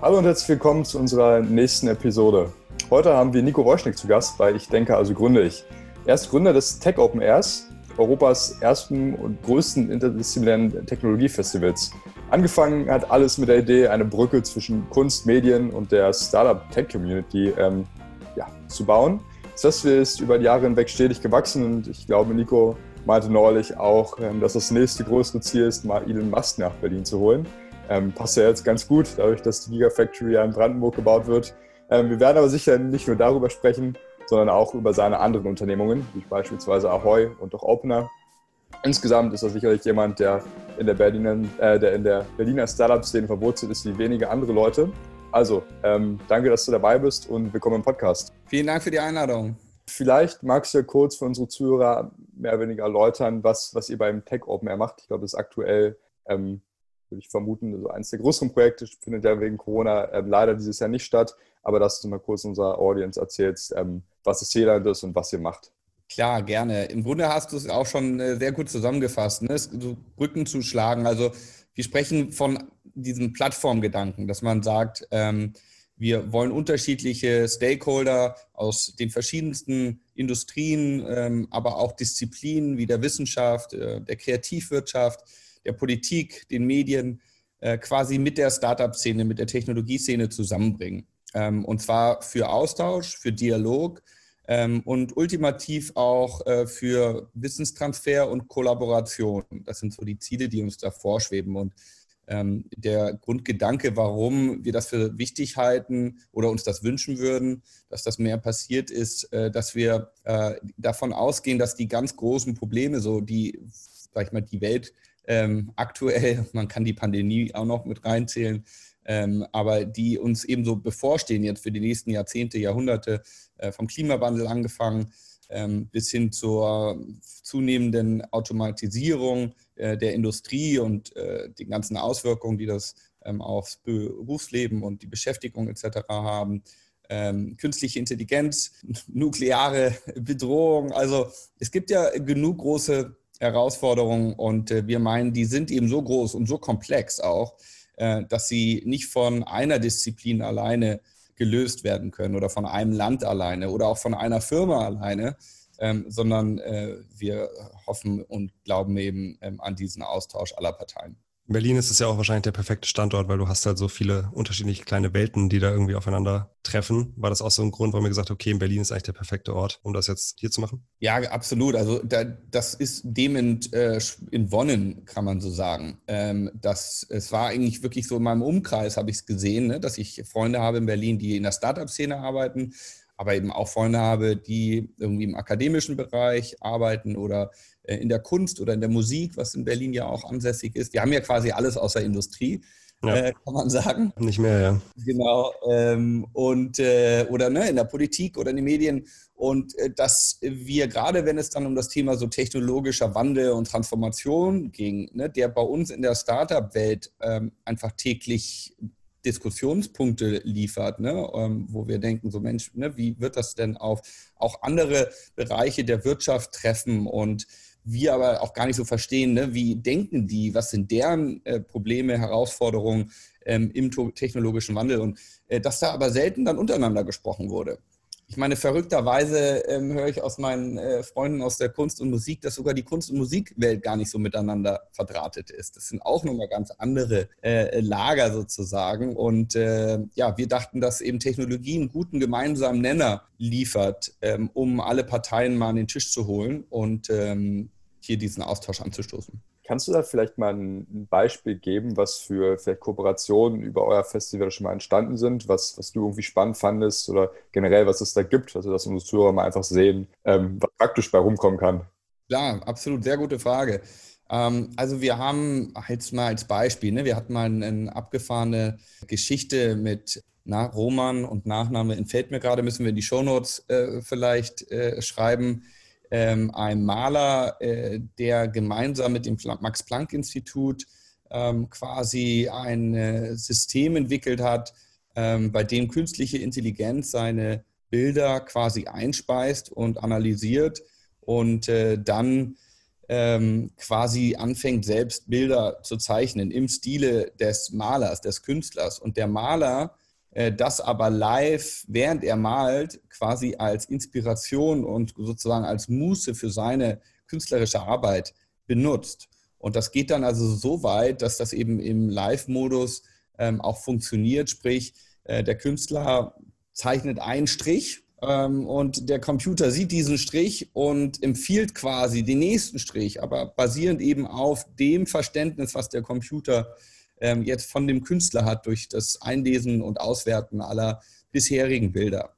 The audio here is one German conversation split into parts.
Hallo und herzlich willkommen zu unserer nächsten Episode. Heute haben wir Nico Wojcik zu Gast bei Ich denke, also gründe ich. Er ist Gründer des Tech Open Airs, Europas ersten und größten interdisziplinären Technologiefestivals. Angefangen hat alles mit der Idee, eine Brücke zwischen Kunst, Medien und der Startup-Tech-Community ähm, ja, zu bauen. Das ist über die Jahre hinweg stetig gewachsen und ich glaube, Nico meinte neulich auch, ähm, dass das nächste größere Ziel ist, mal Elon Musk nach Berlin zu holen. Ähm, passt ja jetzt ganz gut, dadurch, dass die Gigafactory ja in Brandenburg gebaut wird. Ähm, wir werden aber sicher nicht nur darüber sprechen, sondern auch über seine anderen Unternehmungen, wie beispielsweise Ahoy und auch Opener. Insgesamt ist er sicherlich jemand, der in der Berliner, äh, der in der Berliner Startup-Szene verwurzelt ist wie wenige andere Leute. Also, ähm, danke, dass du dabei bist und willkommen im Podcast. Vielen Dank für die Einladung. Vielleicht magst du ja kurz für unsere Zuhörer mehr oder weniger erläutern, was, was ihr beim Tech Open Air macht. Ich glaube, das ist aktuell ähm, würde ich vermuten, also eines der größeren Projekte findet ja wegen Corona äh, leider dieses Jahr nicht statt. Aber dass du mal kurz unserer Audience erzählst, ähm, was das Ziel ist und was ihr macht. Klar, gerne. Im Grunde hast du es auch schon äh, sehr gut zusammengefasst, ne? so Brücken zu schlagen. Also wir sprechen von diesem Plattformgedanken, dass man sagt, ähm, wir wollen unterschiedliche Stakeholder aus den verschiedensten Industrien, ähm, aber auch Disziplinen wie der Wissenschaft, äh, der Kreativwirtschaft, der Politik, den Medien äh, quasi mit der Startup-Szene, mit der Technologieszene zusammenbringen. Ähm, und zwar für Austausch, für Dialog ähm, und ultimativ auch äh, für Wissenstransfer und Kollaboration. Das sind so die Ziele, die uns da vorschweben. Und ähm, der Grundgedanke, warum wir das für wichtig halten oder uns das wünschen würden, dass das mehr passiert, ist, äh, dass wir davon ausgehen, dass die ganz großen Probleme, so die, sag ich mal, die Welt ähm, aktuell, man kann die Pandemie auch noch mit reinzählen, ähm, aber die uns eben so bevorstehen jetzt für die nächsten Jahrzehnte, Jahrhunderte, äh, vom Klimawandel angefangen ähm, bis hin zur zunehmenden Automatisierung äh, der Industrie und äh, den ganzen Auswirkungen, die das ähm, aufs Berufsleben und die Beschäftigung etc. haben. Ähm, künstliche Intelligenz, nukleare Bedrohung. Also es gibt ja genug große Herausforderungen und äh, wir meinen, die sind eben so groß und so komplex auch, äh, dass sie nicht von einer Disziplin alleine gelöst werden können oder von einem Land alleine oder auch von einer Firma alleine, ähm, sondern äh, wir hoffen und glauben eben ähm, an diesen Austausch aller Parteien. In Berlin ist es ja auch wahrscheinlich der perfekte Standort, weil du hast halt so viele unterschiedliche kleine Welten, die da irgendwie aufeinander treffen. War das auch so ein Grund, warum wir gesagt haben, okay, in Berlin ist eigentlich der perfekte Ort, um das jetzt hier zu machen? Ja, absolut. Also da, das ist dem in, äh, entwonnen, kann man so sagen. Ähm, das, es war eigentlich wirklich so in meinem Umkreis, habe ich es gesehen, ne, dass ich Freunde habe in Berlin, die in der Startup-Szene arbeiten, aber eben auch Freunde habe, die irgendwie im akademischen Bereich arbeiten oder in der Kunst oder in der Musik, was in Berlin ja auch ansässig ist. Wir haben ja quasi alles außer Industrie. Ja. Äh, kann man sagen. Nicht mehr, ja. Genau. Ähm, und äh, oder ne, in der Politik oder in den Medien. Und äh, dass wir gerade, wenn es dann um das Thema so technologischer Wandel und Transformation ging, ne, der bei uns in der Startup-Welt ähm, einfach täglich Diskussionspunkte liefert, ne, ähm, wo wir denken, so Mensch, ne, wie wird das denn auf auch andere Bereiche der Wirtschaft treffen und wir aber auch gar nicht so verstehen, ne, wie denken die, was sind deren äh, Probleme, Herausforderungen ähm, im technologischen Wandel und äh, dass da aber selten dann untereinander gesprochen wurde. Ich meine, verrückterweise ähm, höre ich aus meinen äh, Freunden aus der Kunst und Musik, dass sogar die Kunst- und Musikwelt gar nicht so miteinander verdrahtet ist. Das sind auch nochmal ganz andere äh, Lager sozusagen. Und äh, ja, wir dachten, dass eben Technologie einen guten gemeinsamen Nenner liefert, ähm, um alle Parteien mal an den Tisch zu holen und ähm, hier diesen Austausch anzustoßen. Kannst du da vielleicht mal ein Beispiel geben, was für vielleicht Kooperationen über euer Festival schon mal entstanden sind, was, was du irgendwie spannend fandest oder generell, was es da gibt, also dass unsere Zuhörer mal einfach sehen, ähm, was praktisch bei rumkommen kann? Klar, absolut, sehr gute Frage. Ähm, also wir haben jetzt mal als Beispiel, ne, wir hatten mal eine, eine abgefahrene Geschichte mit na, Roman und Nachname entfällt mir gerade, müssen wir in die Shownotes äh, vielleicht äh, schreiben ähm, ein Maler, äh, der gemeinsam mit dem Max-Planck-Institut ähm, quasi ein äh, System entwickelt hat, ähm, bei dem künstliche Intelligenz seine Bilder quasi einspeist und analysiert und äh, dann ähm, quasi anfängt, selbst Bilder zu zeichnen im Stile des Malers, des Künstlers. Und der Maler das aber live, während er malt, quasi als Inspiration und sozusagen als Muße für seine künstlerische Arbeit benutzt. Und das geht dann also so weit, dass das eben im Live-Modus ähm, auch funktioniert. Sprich, äh, der Künstler zeichnet einen Strich ähm, und der Computer sieht diesen Strich und empfiehlt quasi den nächsten Strich, aber basierend eben auf dem Verständnis, was der Computer ähm, jetzt von dem Künstler hat durch das Einlesen und Auswerten aller bisherigen Bilder.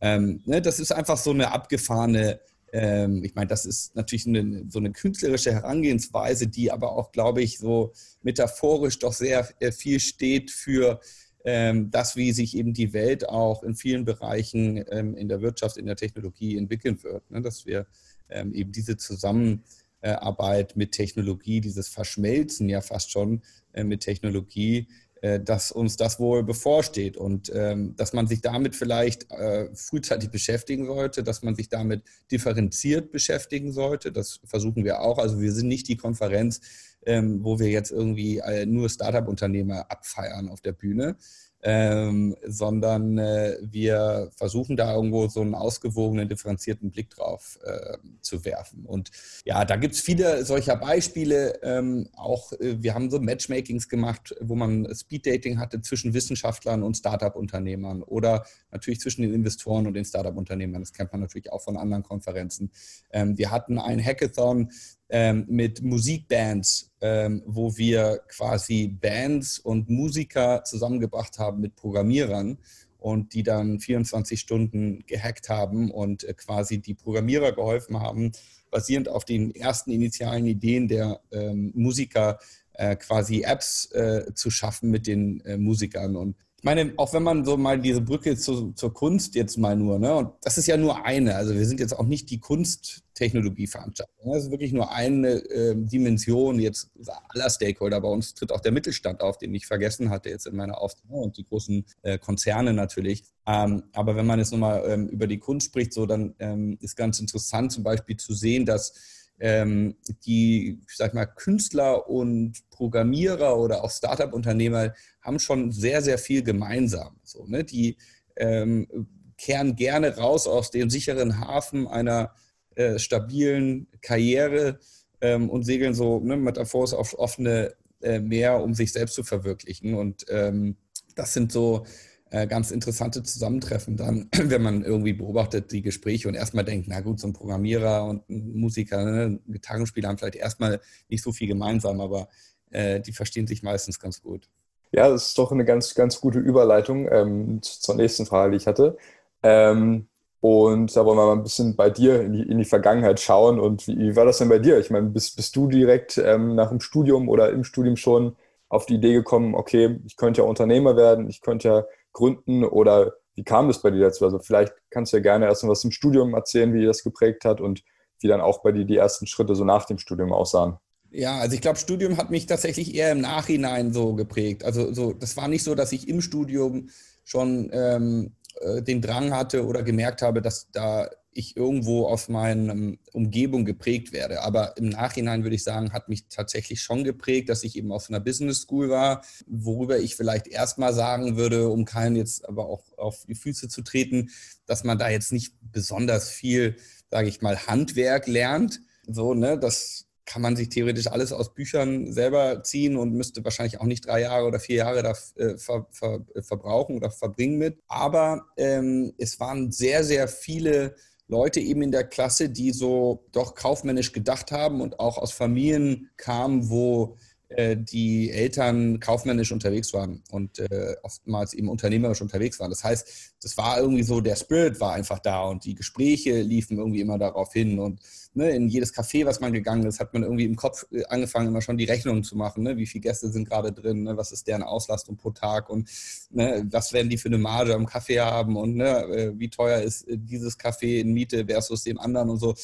Ähm, ne, das ist einfach so eine abgefahrene, ähm, ich meine, das ist natürlich eine, so eine künstlerische Herangehensweise, die aber auch, glaube ich, so metaphorisch doch sehr äh, viel steht für ähm, das, wie sich eben die Welt auch in vielen Bereichen ähm, in der Wirtschaft, in der Technologie entwickeln wird. Ne? Dass wir ähm, eben diese Zusammenarbeit mit Technologie, dieses Verschmelzen ja fast schon äh, mit Technologie, äh, dass uns das wohl bevorsteht und dass man sich damit vielleicht frühzeitig beschäftigen sollte, dass man sich damit differenziert beschäftigen sollte. Das versuchen wir auch. Also wir sind nicht die Konferenz, ähm, wo wir jetzt irgendwie äh, nur Startup-Unternehmer abfeiern auf der Bühne, ähm, sondern äh, wir versuchen da irgendwo so einen ausgewogenen, differenzierten Blick drauf äh, zu werfen. Und ja, da gibt es viele solcher Beispiele. Ähm, auch äh, wir haben so Matchmakings gemacht, wo man Speeddating hatte zwischen Wissenschaftlern und Startup-Unternehmern oder natürlich zwischen den Investoren und den Startup-Unternehmern. Das kennt man natürlich auch von anderen Konferenzen. Ähm, wir hatten ein Hackathon ähm, mit Musikbands, ähm, wo wir quasi Bands und Musiker zusammengebracht haben mit Programmierern und die dann 24 Stunden gehackt haben und äh, quasi die Programmierer geholfen haben, basierend auf den ersten initialen Ideen der ähm, Musiker äh, quasi Apps äh, zu schaffen mit den äh, Musikern. Und meine, auch wenn man so mal diese Brücke zu, zur Kunst jetzt mal nur, ne, und das ist ja nur eine, also wir sind jetzt auch nicht die Kunsttechnologieveranstaltung. Das ist wirklich nur eine äh, Dimension jetzt aller Stakeholder. Bei uns tritt auch der Mittelstand auf, den ich vergessen hatte jetzt in meiner Aufnahme und die großen äh, Konzerne natürlich. Ähm, aber wenn man jetzt nochmal ähm, über die Kunst spricht, so dann ähm, ist ganz interessant zum Beispiel zu sehen, dass ähm, die, ich sag mal, Künstler und Programmierer oder auch Startup-Unternehmer haben schon sehr, sehr viel gemeinsam. So, ne? Die ähm, kehren gerne raus aus dem sicheren Hafen einer äh, stabilen Karriere ähm, und segeln so ne, metaphorisch auf offene äh, Meer, um sich selbst zu verwirklichen. Und ähm, das sind so äh, ganz interessante Zusammentreffen dann, wenn man irgendwie beobachtet die Gespräche und erstmal denkt, na gut, so ein Programmierer und ein Musiker, ne, ein Gitarrenspieler haben vielleicht erstmal nicht so viel gemeinsam, aber äh, die verstehen sich meistens ganz gut. Ja, das ist doch eine ganz, ganz gute Überleitung ähm, zur nächsten Frage, die ich hatte. Ähm, und da wollen wir mal ein bisschen bei dir in die, in die Vergangenheit schauen. Und wie, wie, war das denn bei dir? Ich meine, bist, bist du direkt ähm, nach dem Studium oder im Studium schon auf die Idee gekommen, okay, ich könnte ja Unternehmer werden, ich könnte ja gründen oder wie kam das bei dir dazu? Also vielleicht kannst du ja gerne erst mal was im Studium erzählen, wie das geprägt hat und wie dann auch bei dir die ersten Schritte so nach dem Studium aussahen. Ja, also ich glaube, Studium hat mich tatsächlich eher im Nachhinein so geprägt. Also so, das war nicht so, dass ich im Studium schon ähm, äh, den Drang hatte oder gemerkt habe, dass da ich irgendwo aus meiner Umgebung geprägt werde. Aber im Nachhinein würde ich sagen, hat mich tatsächlich schon geprägt, dass ich eben auf einer Business School war, worüber ich vielleicht erstmal sagen würde, um keinen jetzt aber auch auf die Füße zu treten, dass man da jetzt nicht besonders viel, sage ich mal, Handwerk lernt. So, ne, das kann man sich theoretisch alles aus Büchern selber ziehen und müsste wahrscheinlich auch nicht drei Jahre oder vier Jahre da äh, ver, ver, verbrauchen oder verbringen mit. Aber ähm, es waren sehr, sehr viele Leute eben in der Klasse, die so doch kaufmännisch gedacht haben und auch aus Familien kamen, wo äh, die Eltern kaufmännisch unterwegs waren und äh, oftmals eben unternehmerisch unterwegs waren. Das heißt, das war irgendwie so, der Spirit war einfach da und die Gespräche liefen irgendwie immer darauf hin und ne, in jedes Café, was man gegangen ist, hat man irgendwie im Kopf äh, angefangen, immer schon die Rechnungen zu machen. Ne? Wie viele Gäste sind gerade drin? Ne? Was ist deren Auslastung pro Tag? Und ne, was werden die für eine Marge am Kaffee haben? Und ne, äh, wie teuer ist äh, dieses Kaffee in Miete versus dem anderen und so.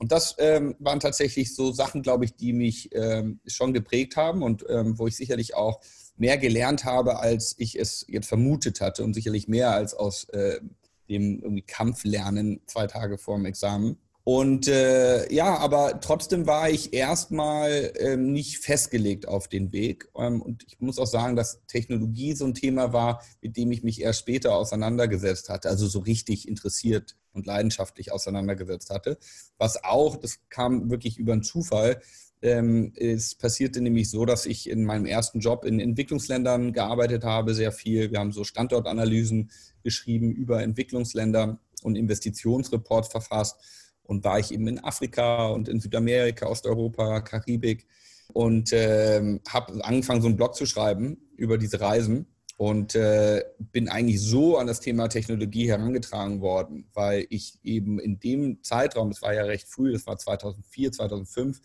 Und das ähm, waren tatsächlich so Sachen, glaube ich, die mich ähm, schon geprägt haben und ähm, wo ich sicherlich auch mehr gelernt habe, als ich es jetzt vermutet hatte und sicherlich mehr als aus äh, dem irgendwie Kampflernen zwei Tage vor dem Examen. Und äh, ja, aber trotzdem war ich erstmal ähm, nicht festgelegt auf den Weg. Ähm, und ich muss auch sagen, dass Technologie so ein Thema war, mit dem ich mich erst später auseinandergesetzt hatte, also so richtig interessiert und leidenschaftlich auseinandergesetzt hatte. Was auch, das kam wirklich über einen Zufall, ähm, es passierte nämlich so, dass ich in meinem ersten Job in Entwicklungsländern gearbeitet habe, sehr viel. Wir haben so Standortanalysen geschrieben über Entwicklungsländer und Investitionsreports verfasst und war ich eben in Afrika und in Südamerika, Osteuropa, Karibik. Und äh, habe angefangen, so einen Blog zu schreiben über diese Reisen. Und äh, bin eigentlich so an das Thema Technologie herangetragen worden, weil ich eben in dem Zeitraum, das war ja recht früh, das war 2004, 2005,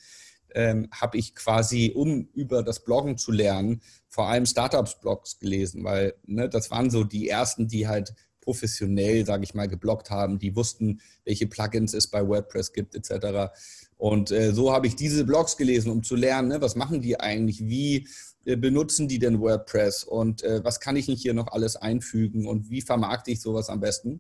ähm, habe ich quasi, um über das Bloggen zu lernen, vor allem Startups-Blogs gelesen, weil ne, das waren so die ersten, die halt professionell, sage ich mal, geblockt haben, die wussten, welche Plugins es bei WordPress gibt etc. Und äh, so habe ich diese Blogs gelesen, um zu lernen, ne, was machen die eigentlich, wie äh, benutzen die denn WordPress und äh, was kann ich nicht hier noch alles einfügen und wie vermarkte ich sowas am besten.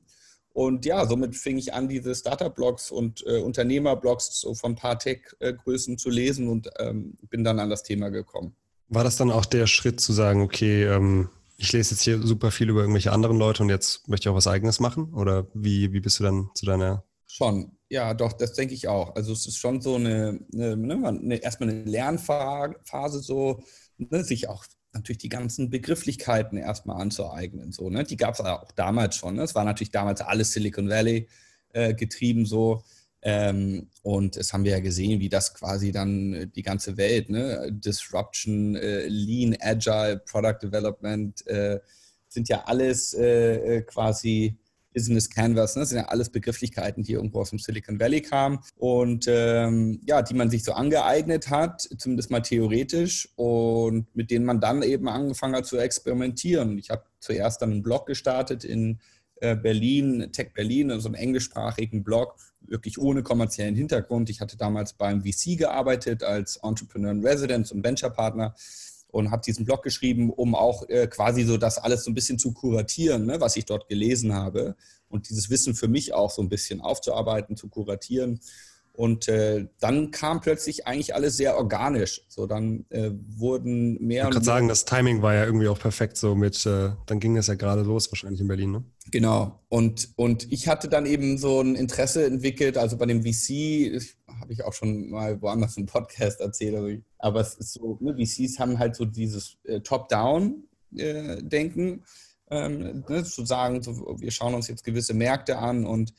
Und ja, somit fing ich an, diese Startup-Blogs und äh, Unternehmer-Blogs so von ein paar Tech-Größen zu lesen und ähm, bin dann an das Thema gekommen. War das dann auch der Schritt zu sagen, okay, ähm, ich lese jetzt hier super viel über irgendwelche anderen Leute und jetzt möchte ich auch was Eigenes machen? Oder wie, wie bist du dann zu deiner? Schon, ja, doch, das denke ich auch. Also es ist schon so eine, eine, ne, eine erstmal eine Lernphase, so, ne, sich auch natürlich die ganzen Begrifflichkeiten erstmal anzueignen. So, ne? Die gab es auch damals schon. Ne? Es war natürlich damals alles Silicon Valley äh, getrieben so. Ähm, und es haben wir ja gesehen, wie das quasi dann äh, die ganze Welt, ne? Disruption, äh, Lean, Agile, Product Development, äh, sind ja alles äh, äh, quasi Business Canvas, ne? sind ja alles Begrifflichkeiten, die irgendwo aus dem Silicon Valley kamen und ähm, ja, die man sich so angeeignet hat, zumindest mal theoretisch und mit denen man dann eben angefangen hat zu experimentieren. Ich habe zuerst dann einen Blog gestartet in Berlin, Tech Berlin, also einem englischsprachigen Blog, wirklich ohne kommerziellen Hintergrund. Ich hatte damals beim VC gearbeitet als Entrepreneur in Residence und Venture Partner und habe diesen Blog geschrieben, um auch äh, quasi so das alles so ein bisschen zu kuratieren, ne, was ich dort gelesen habe und dieses Wissen für mich auch so ein bisschen aufzuarbeiten, zu kuratieren und äh, dann kam plötzlich eigentlich alles sehr organisch. So, dann äh, wurden mehr. Ich kann sagen, das Timing war ja irgendwie auch perfekt. So mit, äh, dann ging es ja gerade los, wahrscheinlich in Berlin, ne? Genau. Und, und ich hatte dann eben so ein Interesse entwickelt. Also bei dem VC, habe ich auch schon mal woanders im Podcast erzählt. Aber es ist so, ne, VCs haben halt so dieses äh, Top-Down-Denken. Äh, ähm, ne, zu sagen, so, wir schauen uns jetzt gewisse Märkte an und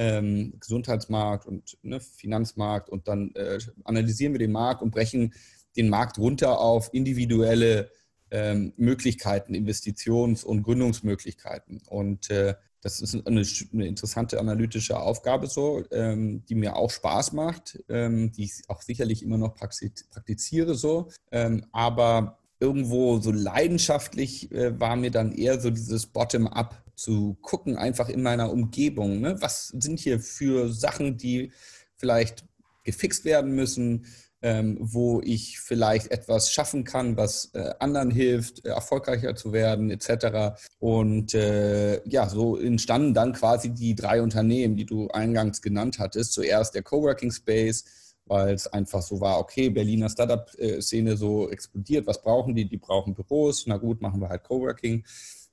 ähm, Gesundheitsmarkt und ne, Finanzmarkt und dann äh, analysieren wir den Markt und brechen den Markt runter auf individuelle ähm, Möglichkeiten, Investitions- und Gründungsmöglichkeiten. Und äh, das ist eine, eine, interessante analytische Aufgabe so, ähm, die mir auch Spaß macht, ähm, die ich auch sicherlich immer noch praktiziere so. Ähm, aber irgendwo so leidenschaftlich äh, war mir dann eher so dieses Bottom-up zu gucken, einfach in meiner Umgebung. Ne? Was sind hier für Sachen, die vielleicht gefixt werden müssen, ähm, wo ich vielleicht etwas schaffen kann, was äh, anderen hilft, äh, erfolgreicher zu werden, etc. Und äh, ja, so entstanden dann quasi die drei Unternehmen, die du eingangs genannt hattest. Zuerst der Coworking Space, weil es einfach so war, okay, Berliner Startup-Szene so explodiert, was brauchen die? Die brauchen Büros, na gut, machen wir halt Coworking.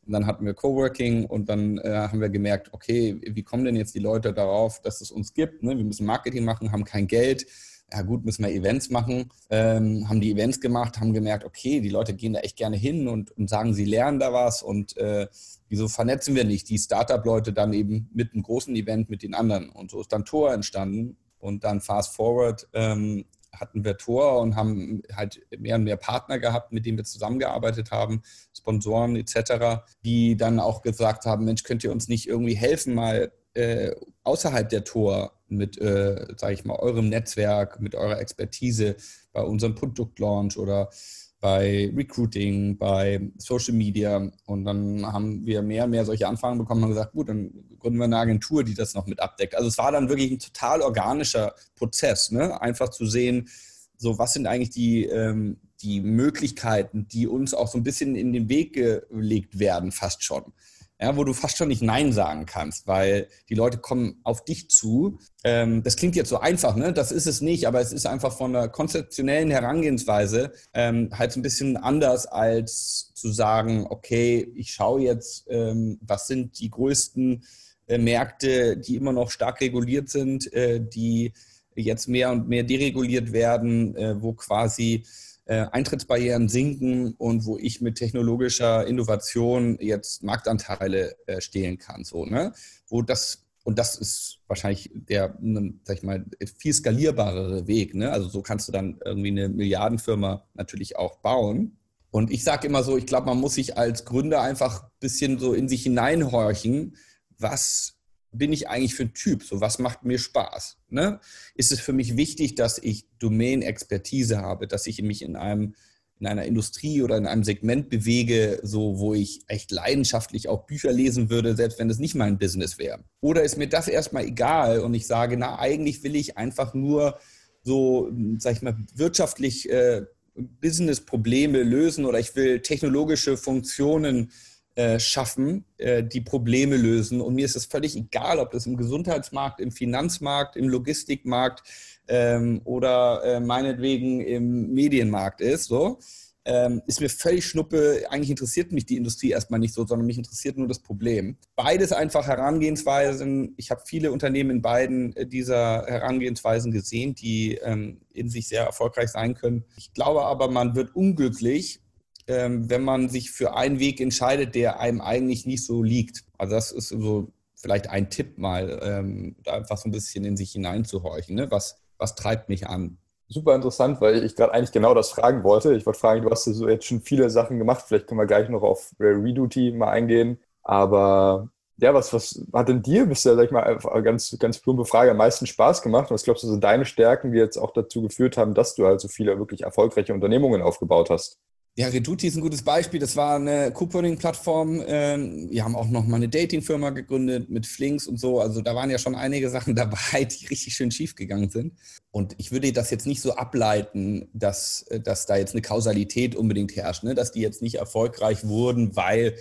Und dann hatten wir Coworking und dann äh, haben wir gemerkt, okay, wie kommen denn jetzt die Leute darauf, dass es uns gibt? Ne? Wir müssen Marketing machen, haben kein Geld. Ja gut, müssen wir Events machen. Ähm, haben die Events gemacht, haben gemerkt, okay, die Leute gehen da echt gerne hin und, und sagen, sie lernen da was und äh, wieso vernetzen wir nicht die Startup-Leute dann eben mit einem großen Event mit den anderen? Und so ist dann Tor entstanden und dann fast forward ähm, hatten wir Tor und haben halt mehr und mehr Partner gehabt, mit denen wir zusammengearbeitet haben, Sponsoren etc., die dann auch gesagt haben, Mensch, könnt ihr uns nicht irgendwie helfen, mal äh, außerhalb der Tor mit, äh, sage ich mal, eurem Netzwerk, mit eurer Expertise bei unserem Produktlaunch oder bei Recruiting, bei Social Media. Und dann haben wir mehr und mehr solche Anfragen bekommen und gesagt, gut, dann gründen wir eine Agentur, die das noch mit abdeckt. Also es war dann wirklich ein total organischer Prozess, ne? einfach zu sehen, so was sind eigentlich die, ähm, die Möglichkeiten, die uns auch so ein bisschen in den Weg gelegt werden, fast schon. Ja, wo du fast schon nicht Nein sagen kannst, weil die Leute kommen auf dich zu. Ähm, das klingt jetzt so einfach, ne? Das ist es nicht, aber es ist einfach von der konzeptionellen Herangehensweise ähm, halt so ein bisschen anders als zu sagen, okay, ich schaue jetzt, ähm, was sind die größten äh, Märkte, die immer noch stark reguliert sind, äh, die jetzt mehr und mehr dereguliert werden, äh, wo quasi äh, Eintrittsbarrieren sinken und wo ich mit technologischer Innovation jetzt Marktanteile äh, stehlen kann. So, ne? Wo das, und das ist wahrscheinlich der, sag ich mal, viel skalierbarere Weg. Ne? Also so kannst du dann irgendwie eine Milliardenfirma natürlich auch bauen. Und ich sage immer so, ich glaube, man muss sich als Gründer einfach ein bisschen so in sich hineinhorchen, was bin ich eigentlich für ein Typ? So, was macht mir Spaß? Ne? Ist es für mich wichtig, dass ich Domain-Expertise habe, dass ich mich in einem in einer Industrie oder in einem Segment bewege, so wo ich echt leidenschaftlich auch Bücher lesen würde, selbst wenn es nicht mein Business wäre? Oder ist mir das erstmal egal und ich sage, na, eigentlich will ich einfach nur so, sag ich mal, wirtschaftlich äh, Business-Probleme lösen oder ich will technologische Funktionen äh, schaffen, äh, die Probleme lösen. Und mir ist es völlig egal, ob das im Gesundheitsmarkt, im Finanzmarkt, im Logistikmarkt ähm, oder äh, meinetwegen im Medienmarkt ist. So. Ähm, ist mir völlig schnuppe. Eigentlich interessiert mich die Industrie erstmal nicht so, sondern mich interessiert nur das Problem. Beides einfach Herangehensweisen. Ich habe viele Unternehmen in beiden dieser Herangehensweisen gesehen, die ähm, in sich sehr erfolgreich sein können. Ich glaube aber, man wird unglücklich, ähm, wenn man sich für einen Weg entscheidet, der einem eigentlich nicht so liegt. Also das ist so vielleicht ein Tipp mal, ähm, da einfach so ein bisschen in sich hineinzuhorchen. Ne? Was, was treibt mich an? Super interessant, weil ich gerade eigentlich genau das fragen wollte. Ich wollte fragen, du hast so jetzt schon viele Sachen gemacht. Vielleicht können wir gleich noch auf Reduty mal eingehen. Aber ja, was, was hat denn dir bisher, sag ich mal, ganz, ganz plumpe Frage, am meisten Spaß gemacht? Was glaubst du, sind deine Stärken, die jetzt auch dazu geführt haben, dass du halt so viele wirklich erfolgreiche Unternehmungen aufgebaut hast? Ja, Reduti ist ein gutes Beispiel. Das war eine Couponing-Plattform. Ähm, wir haben auch noch mal eine Dating-Firma gegründet mit Flinks und so. Also da waren ja schon einige Sachen dabei, die richtig schön schief gegangen sind. Und ich würde das jetzt nicht so ableiten, dass, dass da jetzt eine Kausalität unbedingt herrscht, ne? dass die jetzt nicht erfolgreich wurden, weil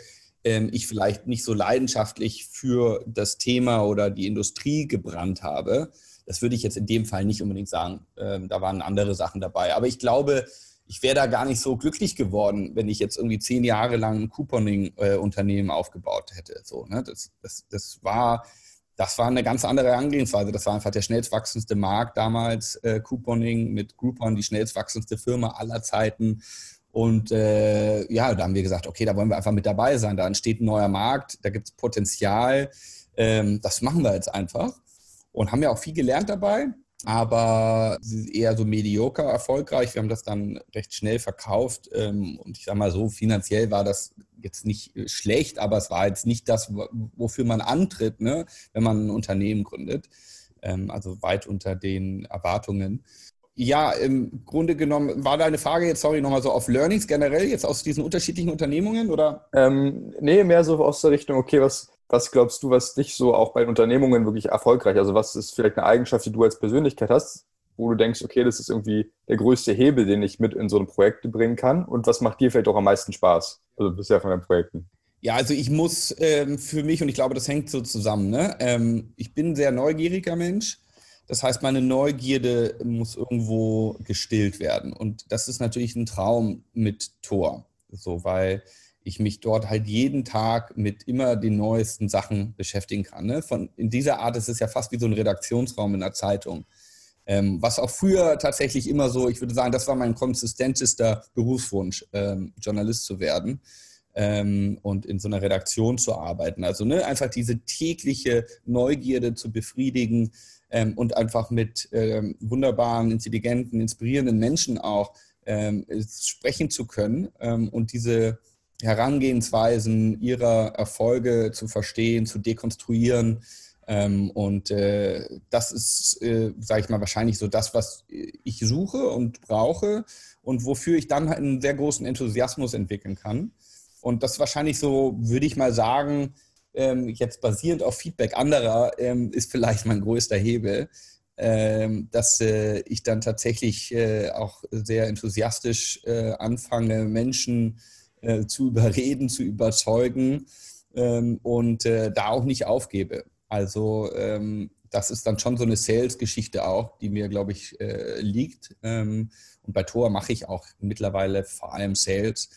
ähm, ich vielleicht nicht so leidenschaftlich für das Thema oder die Industrie gebrannt habe. Das würde ich jetzt in dem Fall nicht unbedingt sagen. Ähm, da waren andere Sachen dabei. Aber ich glaube, ich wäre da gar nicht so glücklich geworden, wenn ich jetzt irgendwie zehn Jahre lang ein Couponing-Unternehmen aufgebaut hätte. So, ne? das, das, das, war, das war eine ganz andere Herangehensweise. Das war einfach der schnellst wachsendste Markt damals, äh, Couponing mit Groupon, die schnellst wachsendste Firma aller Zeiten. Und äh, ja, da haben wir gesagt, okay, da wollen wir einfach mit dabei sein. Da entsteht ein neuer Markt, da gibt es Potenzial. Ähm, das machen wir jetzt einfach. Und haben ja auch viel gelernt dabei aber eher so mediocre erfolgreich. Wir haben das dann recht schnell verkauft ähm, und ich sage mal so, finanziell war das jetzt nicht schlecht, aber es war jetzt nicht das, wofür man antritt, ne, wenn man ein Unternehmen gründet. Ähm, also weit unter den Erwartungen. Ja, im Grunde genommen war deine Frage jetzt, sorry, nochmal so auf Learnings generell, jetzt aus diesen unterschiedlichen Unternehmungen oder? Ähm, nee, mehr so aus der Richtung, okay, was, was glaubst du, was dich so auch bei Unternehmungen wirklich erfolgreich? Also was ist vielleicht eine Eigenschaft, die du als Persönlichkeit hast, wo du denkst, okay, das ist irgendwie der größte Hebel, den ich mit in so ein Projekt bringen kann? Und was macht dir vielleicht auch am meisten Spaß? Also bisher von deinen Projekten. Ja, also ich muss ähm, für mich, und ich glaube, das hängt so zusammen, ne? Ähm, ich bin ein sehr neugieriger Mensch. Das heißt, meine Neugierde muss irgendwo gestillt werden. Und das ist natürlich ein Traum mit Tor. So, weil ich mich dort halt jeden Tag mit immer den neuesten Sachen beschäftigen kann. Ne? Von, in dieser Art ist es ja fast wie so ein Redaktionsraum in einer Zeitung. Ähm, was auch früher tatsächlich immer so, ich würde sagen, das war mein konsistentester Berufswunsch, ähm, Journalist zu werden ähm, und in so einer Redaktion zu arbeiten. Also ne, einfach diese tägliche Neugierde zu befriedigen ähm, und einfach mit ähm, wunderbaren, intelligenten, inspirierenden Menschen auch ähm, sprechen zu können und diese Herangehensweisen ihrer Erfolge zu verstehen, zu dekonstruieren. Ähm, und äh, das ist, äh, sage ich mal, wahrscheinlich so das, was ich suche und brauche und wofür ich dann einen sehr großen Enthusiasmus entwickeln kann. Und das wahrscheinlich so, würde ich mal sagen, ähm, jetzt basierend auf Feedback anderer, ähm, ist vielleicht mein größter Hebel, ähm, dass äh, ich dann tatsächlich äh, auch sehr enthusiastisch äh, anfange, Menschen zu überreden, zu überzeugen ähm, und äh, da auch nicht aufgebe. Also ähm, das ist dann schon so eine Sales-Geschichte auch, die mir, glaube ich, äh, liegt. Ähm, und bei Tor mache ich auch mittlerweile vor allem Sales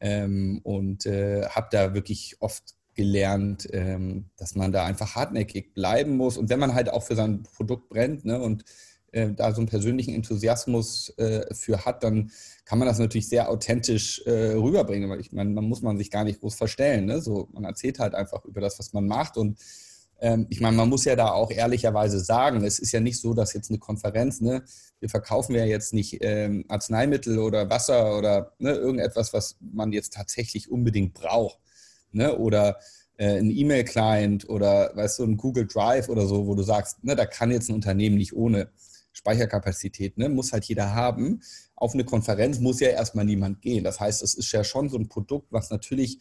ähm, und äh, habe da wirklich oft gelernt, ähm, dass man da einfach hartnäckig bleiben muss. Und wenn man halt auch für sein Produkt brennt ne, und äh, da so einen persönlichen Enthusiasmus äh, für hat, dann kann man das natürlich sehr authentisch äh, rüberbringen. Weil ich meine, man muss man sich gar nicht groß verstellen. Ne? So, man erzählt halt einfach über das, was man macht. Und ähm, ich meine, man muss ja da auch ehrlicherweise sagen, es ist ja nicht so, dass jetzt eine Konferenz, ne, wir verkaufen ja jetzt nicht ähm, Arzneimittel oder Wasser oder ne, irgendetwas, was man jetzt tatsächlich unbedingt braucht. Ne? Oder äh, ein E-Mail-Client oder weißt du, ein Google Drive oder so, wo du sagst, ne, da kann jetzt ein Unternehmen nicht ohne Speicherkapazität, ne, muss halt jeder haben. Auf eine Konferenz muss ja erstmal niemand gehen. Das heißt, es ist ja schon so ein Produkt, was natürlich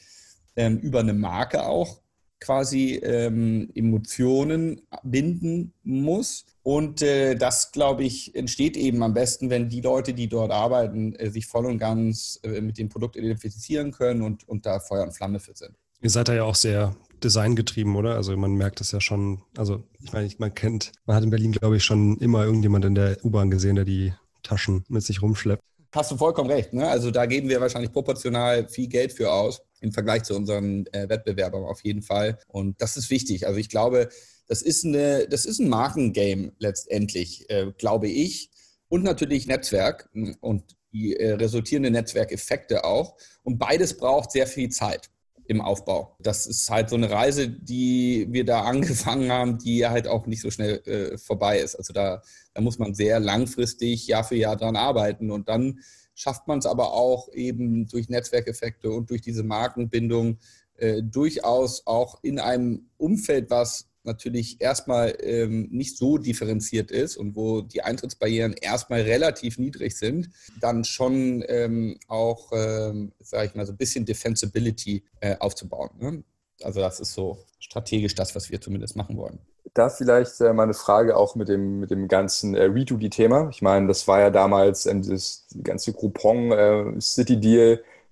ähm, über eine Marke auch quasi ähm, Emotionen binden muss. Und äh, das, glaube ich, entsteht eben am besten, wenn die Leute, die dort arbeiten, äh, sich voll und ganz äh, mit dem Produkt identifizieren können und, und da Feuer und Flamme für sind. Ihr seid da ja auch sehr designgetrieben, oder? Also man merkt es ja schon, also ich meine, man kennt, man hat in Berlin, glaube ich, schon immer irgendjemand in der U-Bahn gesehen, der die Taschen mit sich rumschleppt. Hast du vollkommen recht. Ne? Also da geben wir wahrscheinlich proportional viel Geld für aus im Vergleich zu unseren äh, Wettbewerbern auf jeden Fall. Und das ist wichtig. Also ich glaube, das ist, eine, das ist ein Markengame letztendlich, äh, glaube ich. Und natürlich Netzwerk und die äh, resultierenden Netzwerkeffekte auch. Und beides braucht sehr viel Zeit im Aufbau. Das ist halt so eine Reise, die wir da angefangen haben, die halt auch nicht so schnell äh, vorbei ist. Also da, da muss man sehr langfristig Jahr für Jahr dran arbeiten und dann schafft man es aber auch eben durch Netzwerkeffekte und durch diese Markenbindung äh, durchaus auch in einem Umfeld, was natürlich erstmal ähm, nicht so differenziert ist und wo die Eintrittsbarrieren erstmal relativ niedrig sind, dann schon ähm, auch, ähm, sage ich mal, so ein bisschen Defensibility äh, aufzubauen. Ne? Also das ist so strategisch das, was wir zumindest machen wollen. Da vielleicht äh, meine Frage auch mit dem, mit dem ganzen äh, Redo-Thema. Ich meine, das war ja damals ähm, dieses ganze Groupon äh,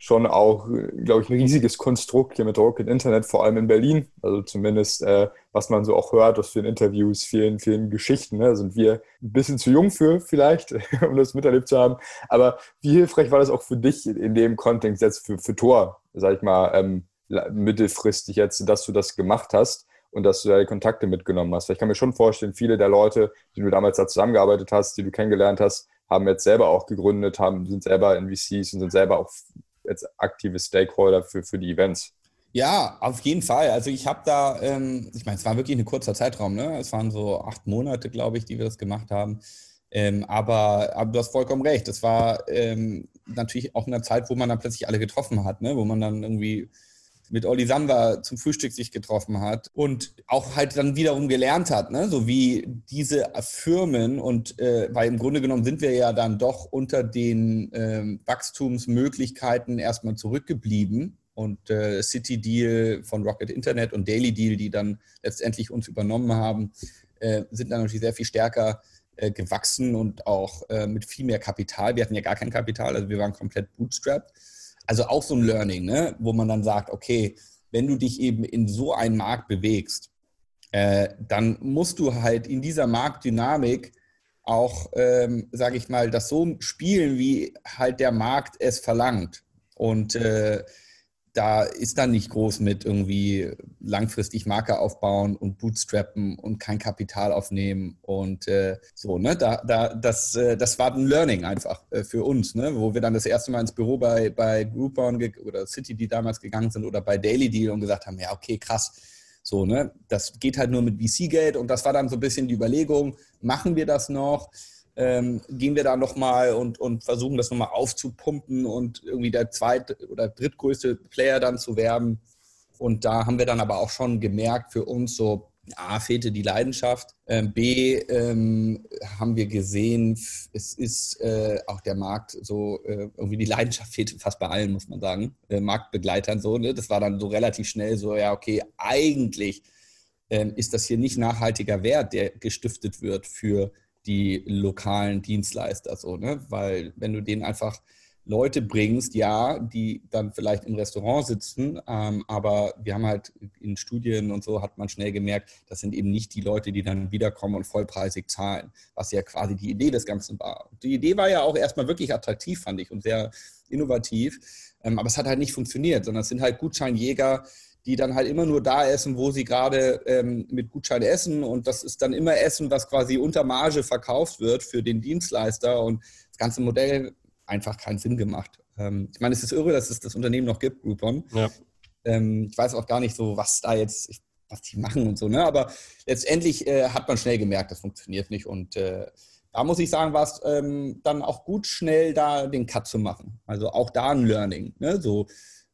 schon auch, glaube ich, ein riesiges Konstrukt hier mit Rocket Internet, vor allem in Berlin. Also zumindest, äh, was man so auch hört aus vielen Interviews, vielen, vielen Geschichten. Ne? Sind wir ein bisschen zu jung für vielleicht, um das miterlebt zu haben. Aber wie hilfreich war das auch für dich in dem Kontext jetzt für, für Tor, sag ich mal, ähm, mittelfristig jetzt, dass du das gemacht hast? und dass du da die Kontakte mitgenommen hast. Ich kann mir schon vorstellen, viele der Leute, die du damals da zusammengearbeitet hast, die du kennengelernt hast, haben jetzt selber auch gegründet, haben, sind selber in VCs und sind selber auch jetzt aktive Stakeholder für, für die Events. Ja, auf jeden Fall. Also ich habe da, ähm, ich meine, es war wirklich ein kurzer Zeitraum, ne? Es waren so acht Monate, glaube ich, die wir das gemacht haben. Ähm, aber, aber du hast vollkommen recht. Es war ähm, natürlich auch in einer Zeit, wo man dann plötzlich alle getroffen hat, ne? wo man dann irgendwie mit Olli Samba zum Frühstück sich getroffen hat und auch halt dann wiederum gelernt hat, ne? so wie diese Firmen und äh, weil im Grunde genommen sind wir ja dann doch unter den ähm, Wachstumsmöglichkeiten erstmal zurückgeblieben und äh, City Deal von Rocket Internet und Daily Deal, die dann letztendlich uns übernommen haben, äh, sind dann natürlich sehr viel stärker äh, gewachsen und auch äh, mit viel mehr Kapital. Wir hatten ja gar kein Kapital, also wir waren komplett bootstrapped. Also auch so ein Learning, ne? wo man dann sagt, okay, wenn du dich eben in so einen Markt bewegst, äh, dann musst du halt in dieser Marktdynamik auch, ähm, sage ich mal, das so spielen, wie halt der Markt es verlangt. Und äh, da ist dann nicht groß mit irgendwie langfristig Marke aufbauen und bootstrappen und kein Kapital aufnehmen und äh, so, ne? Da, da, das, äh, das war ein Learning einfach äh, für uns, ne? Wo wir dann das erste Mal ins Büro bei, bei Groupon oder City, die damals gegangen sind, oder bei Daily Deal und gesagt haben, ja, okay, krass. So, ne? Das geht halt nur mit VC-Geld und das war dann so ein bisschen die Überlegung, machen wir das noch? Ähm, gehen wir da nochmal und, und versuchen das nochmal aufzupumpen und irgendwie der zweit- oder drittgrößte Player dann zu werben. Und da haben wir dann aber auch schon gemerkt für uns so, A, fehlte die Leidenschaft. Ähm, B, ähm, haben wir gesehen, es ist äh, auch der Markt so, äh, irgendwie die Leidenschaft fehlt fast bei allen, muss man sagen. Äh, Marktbegleitern so, ne? Das war dann so relativ schnell so, ja, okay, eigentlich ähm, ist das hier nicht nachhaltiger Wert, der gestiftet wird für die lokalen Dienstleister so, ne? Weil wenn du denen einfach Leute bringst, ja, die dann vielleicht im Restaurant sitzen, ähm, aber wir haben halt in Studien und so hat man schnell gemerkt, das sind eben nicht die Leute, die dann wiederkommen und vollpreisig zahlen, was ja quasi die Idee des Ganzen war. Die Idee war ja auch erstmal wirklich attraktiv, fand ich, und sehr innovativ, ähm, aber es hat halt nicht funktioniert, sondern es sind halt Gutscheinjäger, die dann halt immer nur da essen, wo sie gerade ähm, mit Gutschein essen und das ist dann immer Essen, was quasi unter Marge verkauft wird für den Dienstleister und das ganze Modell einfach keinen Sinn gemacht. Ähm, ich meine, es ist irre, dass es das Unternehmen noch gibt, Groupon. Ja. Ähm, ich weiß auch gar nicht so, was da jetzt, was die machen und so, ne? Aber letztendlich äh, hat man schnell gemerkt, das funktioniert nicht. Und äh, da muss ich sagen, war es ähm, dann auch gut, schnell da den Cut zu machen. Also auch da ein Learning. Ne? So,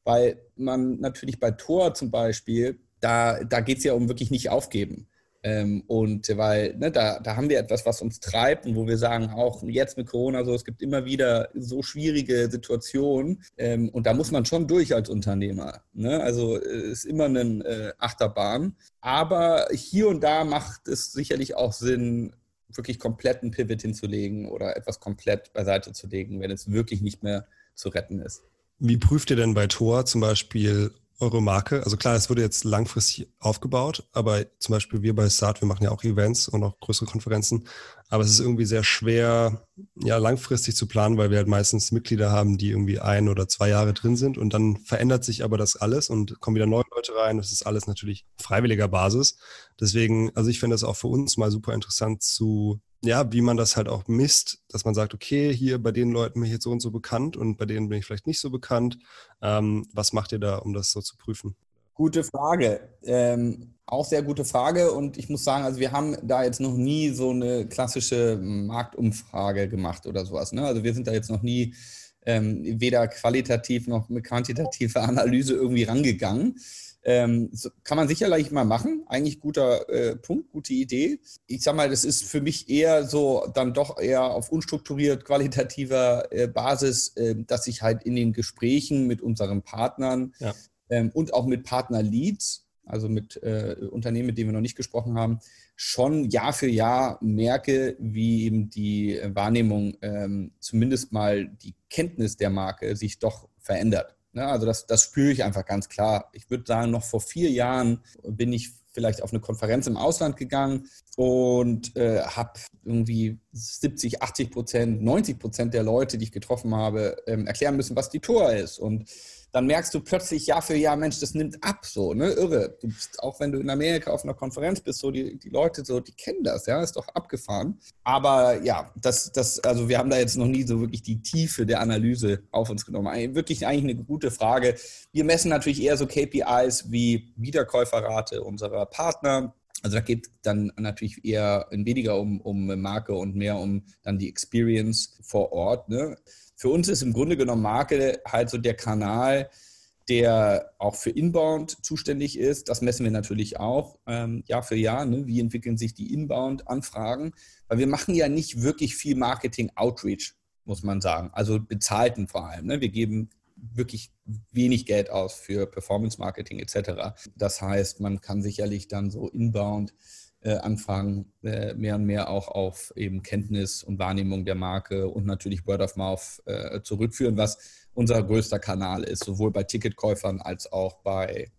weil man natürlich bei Tor zum Beispiel, da, da geht es ja um wirklich nicht aufgeben. Ähm, und weil ne, da, da haben wir etwas, was uns treibt und wo wir sagen, auch jetzt mit Corona so, es gibt immer wieder so schwierige Situationen ähm, und da muss man schon durch als Unternehmer. Ne? Also es äh, ist immer eine äh, Achterbahn. Aber hier und da macht es sicherlich auch Sinn, wirklich komplett einen Pivot hinzulegen oder etwas komplett beiseite zu legen, wenn es wirklich nicht mehr zu retten ist. Wie prüft ihr denn bei Tor zum Beispiel, eure Marke? Also klar, es wurde jetzt langfristig aufgebaut, aber zum Beispiel wir bei Start, wir machen ja auch Events und auch größere Konferenzen, aber es ist irgendwie sehr schwer, ja, langfristig zu planen, weil wir halt meistens Mitglieder haben, die irgendwie ein oder zwei Jahre drin sind und dann verändert sich aber das alles und kommen wieder neue Leute rein. Das ist alles natürlich freiwilliger Basis. Deswegen, also ich finde das auch für uns mal super interessant zu ja, wie man das halt auch misst, dass man sagt, okay, hier bei den Leuten bin ich jetzt so und so bekannt und bei denen bin ich vielleicht nicht so bekannt. Ähm, was macht ihr da, um das so zu prüfen? Gute Frage. Ähm, auch sehr gute Frage. Und ich muss sagen, also wir haben da jetzt noch nie so eine klassische Marktumfrage gemacht oder sowas. Ne? Also wir sind da jetzt noch nie ähm, weder qualitativ noch mit quantitativer Analyse irgendwie rangegangen. Ähm, so kann man sicherlich mal machen. Eigentlich guter äh, Punkt, gute Idee. Ich sag mal, das ist für mich eher so dann doch eher auf unstrukturiert qualitativer äh, Basis, äh, dass ich halt in den Gesprächen mit unseren Partnern ja. ähm, und auch mit Partner-Leads, also mit äh, Unternehmen, mit denen wir noch nicht gesprochen haben, schon Jahr für Jahr merke, wie eben die Wahrnehmung, ähm, zumindest mal die Kenntnis der Marke sich doch verändert. Ne? Also das, das spüre ich einfach ganz klar. Ich würde sagen, noch vor vier Jahren bin ich vielleicht auf eine Konferenz im Ausland gegangen und äh, habe irgendwie 70, 80 Prozent, 90 Prozent der Leute, die ich getroffen habe, ähm, erklären müssen, was die Tor ist. Und dann merkst du plötzlich Jahr für Jahr, Mensch, das nimmt ab, so, ne, irre. Du bist, auch wenn du in Amerika auf einer Konferenz bist, so, die, die Leute, so, die kennen das, ja, ist doch abgefahren. Aber ja, das, das, also wir haben da jetzt noch nie so wirklich die Tiefe der Analyse auf uns genommen. Wirklich eigentlich eine gute Frage. Wir messen natürlich eher so KPIs wie Wiederkäuferrate unserer Partner, also da geht dann natürlich eher weniger um, um Marke und mehr um dann die Experience vor Ort. Ne? Für uns ist im Grunde genommen Marke halt so der Kanal, der auch für Inbound zuständig ist. Das messen wir natürlich auch ähm, Jahr für Jahr. Ne? Wie entwickeln sich die Inbound-Anfragen? Weil wir machen ja nicht wirklich viel Marketing-Outreach, muss man sagen. Also bezahlten vor allem. Ne? Wir geben wirklich wenig Geld aus für Performance-Marketing etc. Das heißt, man kann sicherlich dann so Inbound äh, anfangen, äh, mehr und mehr auch auf eben Kenntnis und Wahrnehmung der Marke und natürlich Word of Mouth äh, zurückführen, was unser größter Kanal ist, sowohl bei Ticketkäufern als auch bei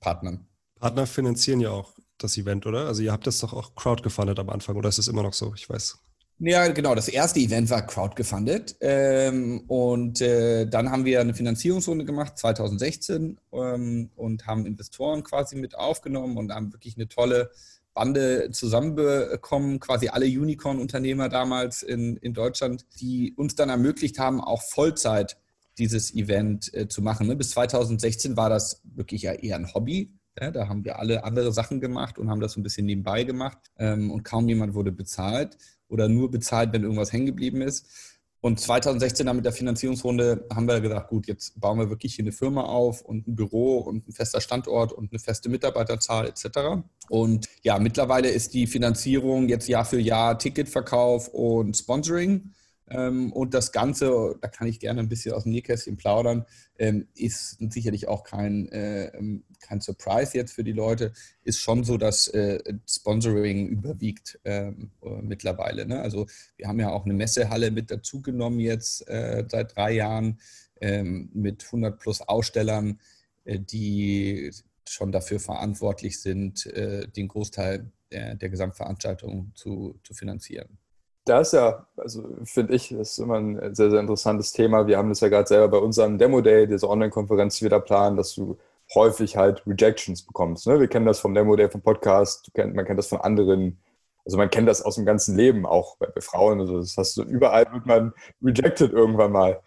Partnern. Partner finanzieren ja auch das Event, oder? Also ihr habt das doch auch crowdgefundet am Anfang, oder ist es immer noch so? Ich weiß. Ja, genau. Das erste Event war crowdgefundet. Ähm, und äh, dann haben wir eine Finanzierungsrunde gemacht, 2016, ähm, und haben Investoren quasi mit aufgenommen und haben wirklich eine tolle Bande zusammenbekommen, quasi alle Unicorn-Unternehmer damals in, in Deutschland, die uns dann ermöglicht haben, auch Vollzeit dieses Event äh, zu machen. Ne? Bis 2016 war das wirklich ja eher ein Hobby. Ja? Da haben wir alle andere Sachen gemacht und haben das so ein bisschen nebenbei gemacht ähm, und kaum jemand wurde bezahlt oder nur bezahlt, wenn irgendwas hängen geblieben ist. Und 2016 dann mit der Finanzierungsrunde haben wir gesagt, gut, jetzt bauen wir wirklich hier eine Firma auf und ein Büro und ein fester Standort und eine feste Mitarbeiterzahl etc. Und ja, mittlerweile ist die Finanzierung jetzt Jahr für Jahr Ticketverkauf und Sponsoring. Ähm, und das Ganze, da kann ich gerne ein bisschen aus dem Nähkästchen plaudern, ähm, ist sicherlich auch kein, äh, kein Surprise jetzt für die Leute, ist schon so, dass äh, Sponsoring überwiegt ähm, äh, mittlerweile. Ne? Also wir haben ja auch eine Messehalle mit dazugenommen jetzt äh, seit drei Jahren ähm, mit 100 plus Ausstellern, äh, die schon dafür verantwortlich sind, äh, den Großteil der, der Gesamtveranstaltung zu, zu finanzieren. Da ist ja, also finde ich, das ist immer ein sehr, sehr interessantes Thema. Wir haben das ja gerade selber bei unserem Demo-Day, diese Online-Konferenz, die wir da planen, dass du häufig halt Rejections bekommst. Ne? Wir kennen das vom Demo Day vom Podcast, kennt, man kennt das von anderen, also man kennt das aus dem ganzen Leben, auch bei, bei Frauen. Also das hast du überall wird man rejected irgendwann mal.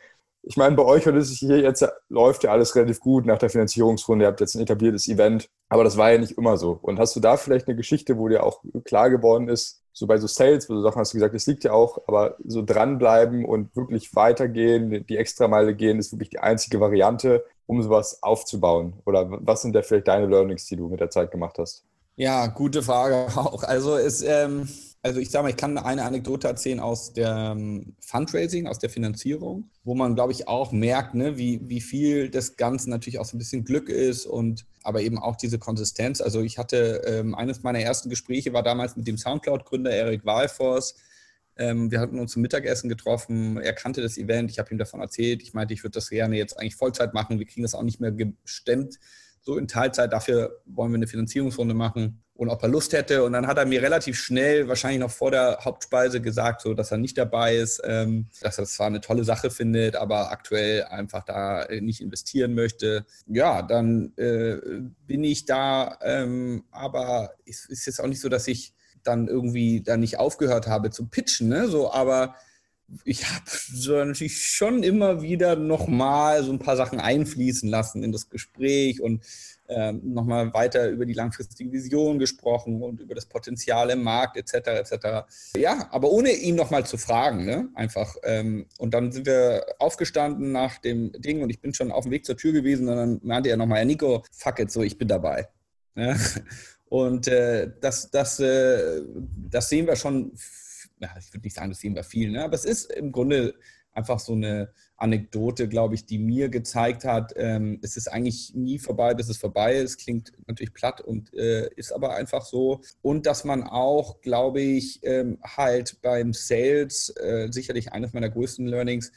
Ich meine, bei euch und es hier jetzt läuft ja alles relativ gut nach der Finanzierungsrunde. Ihr habt jetzt ein etabliertes Event, aber das war ja nicht immer so. Und hast du da vielleicht eine Geschichte, wo dir auch klar geworden ist, so bei so Sales, wo du Sachen hast du gesagt, das liegt ja auch, aber so dranbleiben und wirklich weitergehen, die Extrameile gehen, ist wirklich die einzige Variante, um sowas aufzubauen? Oder was sind da vielleicht deine Learnings, die du mit der Zeit gemacht hast? Ja, gute Frage auch. Also es, ähm, also ich sage mal, ich kann eine Anekdote erzählen aus der ähm, Fundraising, aus der Finanzierung, wo man, glaube ich, auch merkt, ne, wie, wie viel das Ganze natürlich auch so ein bisschen Glück ist und aber eben auch diese Konsistenz. Also ich hatte ähm, eines meiner ersten Gespräche war damals mit dem Soundcloud-Gründer Eric Walfors, ähm, wir hatten uns zum Mittagessen getroffen. Er kannte das Event. Ich habe ihm davon erzählt. Ich meinte, ich würde das gerne jetzt eigentlich Vollzeit machen. Wir kriegen das auch nicht mehr gestemmt. So in Teilzeit. Dafür wollen wir eine Finanzierungsrunde machen und ob er Lust hätte. Und dann hat er mir relativ schnell, wahrscheinlich noch vor der Hauptspeise, gesagt, so, dass er nicht dabei ist, ähm, dass er es zwar eine tolle Sache findet, aber aktuell einfach da nicht investieren möchte. Ja, dann äh, bin ich da, ähm, aber es ist jetzt auch nicht so, dass ich dann irgendwie da nicht aufgehört habe zu pitchen, ne? So, aber ich habe so natürlich schon immer wieder nochmal so ein paar Sachen einfließen lassen in das Gespräch und ähm, nochmal weiter über die langfristige Vision gesprochen und über das Potenzial im Markt etc. etc. Ja, aber ohne ihn nochmal zu fragen, ne? einfach. Ähm, und dann sind wir aufgestanden nach dem Ding und ich bin schon auf dem Weg zur Tür gewesen und dann meinte er nochmal, ja Nico, fuck it, so ich bin dabei. Ja? Und äh, das, das, äh, das sehen wir schon, ja, ich würde nicht sagen, das sehen wir viel, ne? aber es ist im Grunde einfach so eine Anekdote, glaube ich, die mir gezeigt hat, ähm, es ist eigentlich nie vorbei, bis es vorbei ist. Klingt natürlich platt und äh, ist aber einfach so. Und dass man auch, glaube ich, ähm, halt beim Sales, äh, sicherlich eines meiner größten Learnings,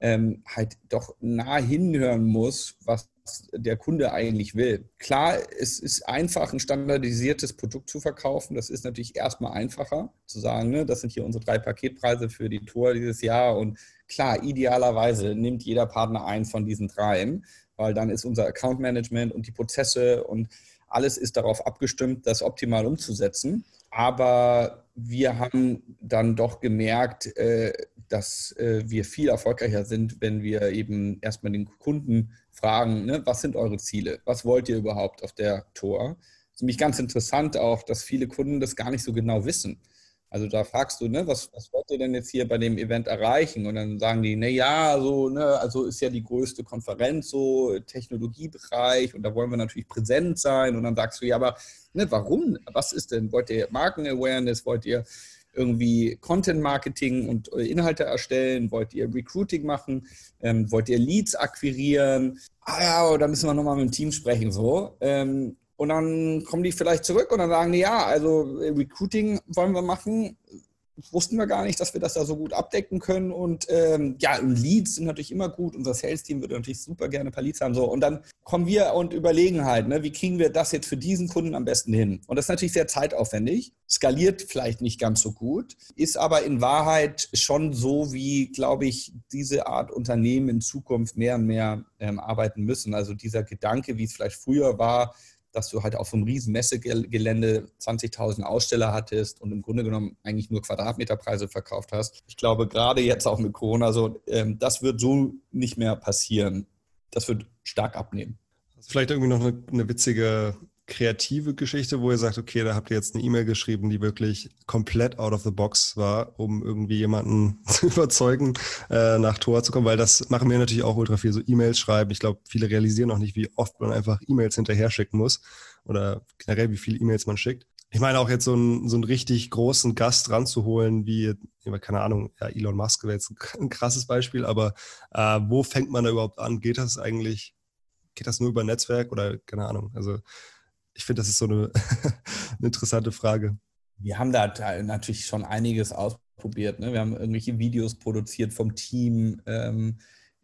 ähm, halt doch nah hinhören muss, was der Kunde eigentlich will. Klar, es ist einfach, ein standardisiertes Produkt zu verkaufen. Das ist natürlich erstmal einfacher zu sagen, ne, das sind hier unsere drei Paketpreise für die Tour dieses Jahr. Und klar, idealerweise nimmt jeder Partner eins von diesen dreien, weil dann ist unser Account Management und die Prozesse und alles ist darauf abgestimmt, das optimal umzusetzen. Aber wir haben dann doch gemerkt, äh, dass äh, wir viel erfolgreicher sind, wenn wir eben erstmal den Kunden fragen, ne, was sind eure Ziele? Was wollt ihr überhaupt auf der Tor? Das ist nämlich ganz interessant auch, dass viele Kunden das gar nicht so genau wissen. Also da fragst du, ne, was, was wollt ihr denn jetzt hier bei dem Event erreichen? Und dann sagen die, na ja, so, ne, also ist ja die größte Konferenz, so Technologiebereich und da wollen wir natürlich präsent sein. Und dann sagst du, ja, aber ne, warum? Was ist denn? Wollt ihr Marken-Awareness? Wollt ihr irgendwie Content-Marketing und äh, Inhalte erstellen? Wollt ihr Recruiting machen? Ähm, wollt ihr Leads akquirieren? Ah ja, da müssen wir nochmal mit dem Team sprechen. So. Ähm, und dann kommen die vielleicht zurück und dann sagen die, ja, also äh, Recruiting wollen wir machen wussten wir gar nicht, dass wir das da so gut abdecken können. Und ähm, ja, Leads sind natürlich immer gut. Unser Sales-Team würde natürlich super gerne ein paar Leads haben. So. Und dann kommen wir und überlegen halt, ne, wie kriegen wir das jetzt für diesen Kunden am besten hin? Und das ist natürlich sehr zeitaufwendig, skaliert vielleicht nicht ganz so gut, ist aber in Wahrheit schon so, wie, glaube ich, diese Art Unternehmen in Zukunft mehr und mehr ähm, arbeiten müssen. Also dieser Gedanke, wie es vielleicht früher war, dass du halt auf einem riesen Messegelände 20.000 Aussteller hattest und im Grunde genommen eigentlich nur Quadratmeterpreise verkauft hast. Ich glaube, gerade jetzt auch mit Corona so, ähm, das wird so nicht mehr passieren. Das wird stark abnehmen. Vielleicht irgendwie noch eine, eine witzige kreative Geschichte, wo ihr sagt, okay, da habt ihr jetzt eine E-Mail geschrieben, die wirklich komplett out of the box war, um irgendwie jemanden zu überzeugen, äh, nach Tor zu kommen, weil das machen wir natürlich auch ultra viel, so E-Mails schreiben. Ich glaube, viele realisieren auch nicht, wie oft man einfach E-Mails hinterher schicken muss oder generell, wie viele E-Mails man schickt. Ich meine auch jetzt so einen, so einen richtig großen Gast ranzuholen, wie, keine Ahnung, ja, Elon Musk wäre jetzt ein krasses Beispiel, aber äh, wo fängt man da überhaupt an? Geht das eigentlich geht das nur über Netzwerk oder keine Ahnung? Also ich finde, das ist so eine, eine, interessante Frage. Wir haben da natürlich schon einiges ausprobiert. Ne? Wir haben irgendwelche Videos produziert vom Team ähm,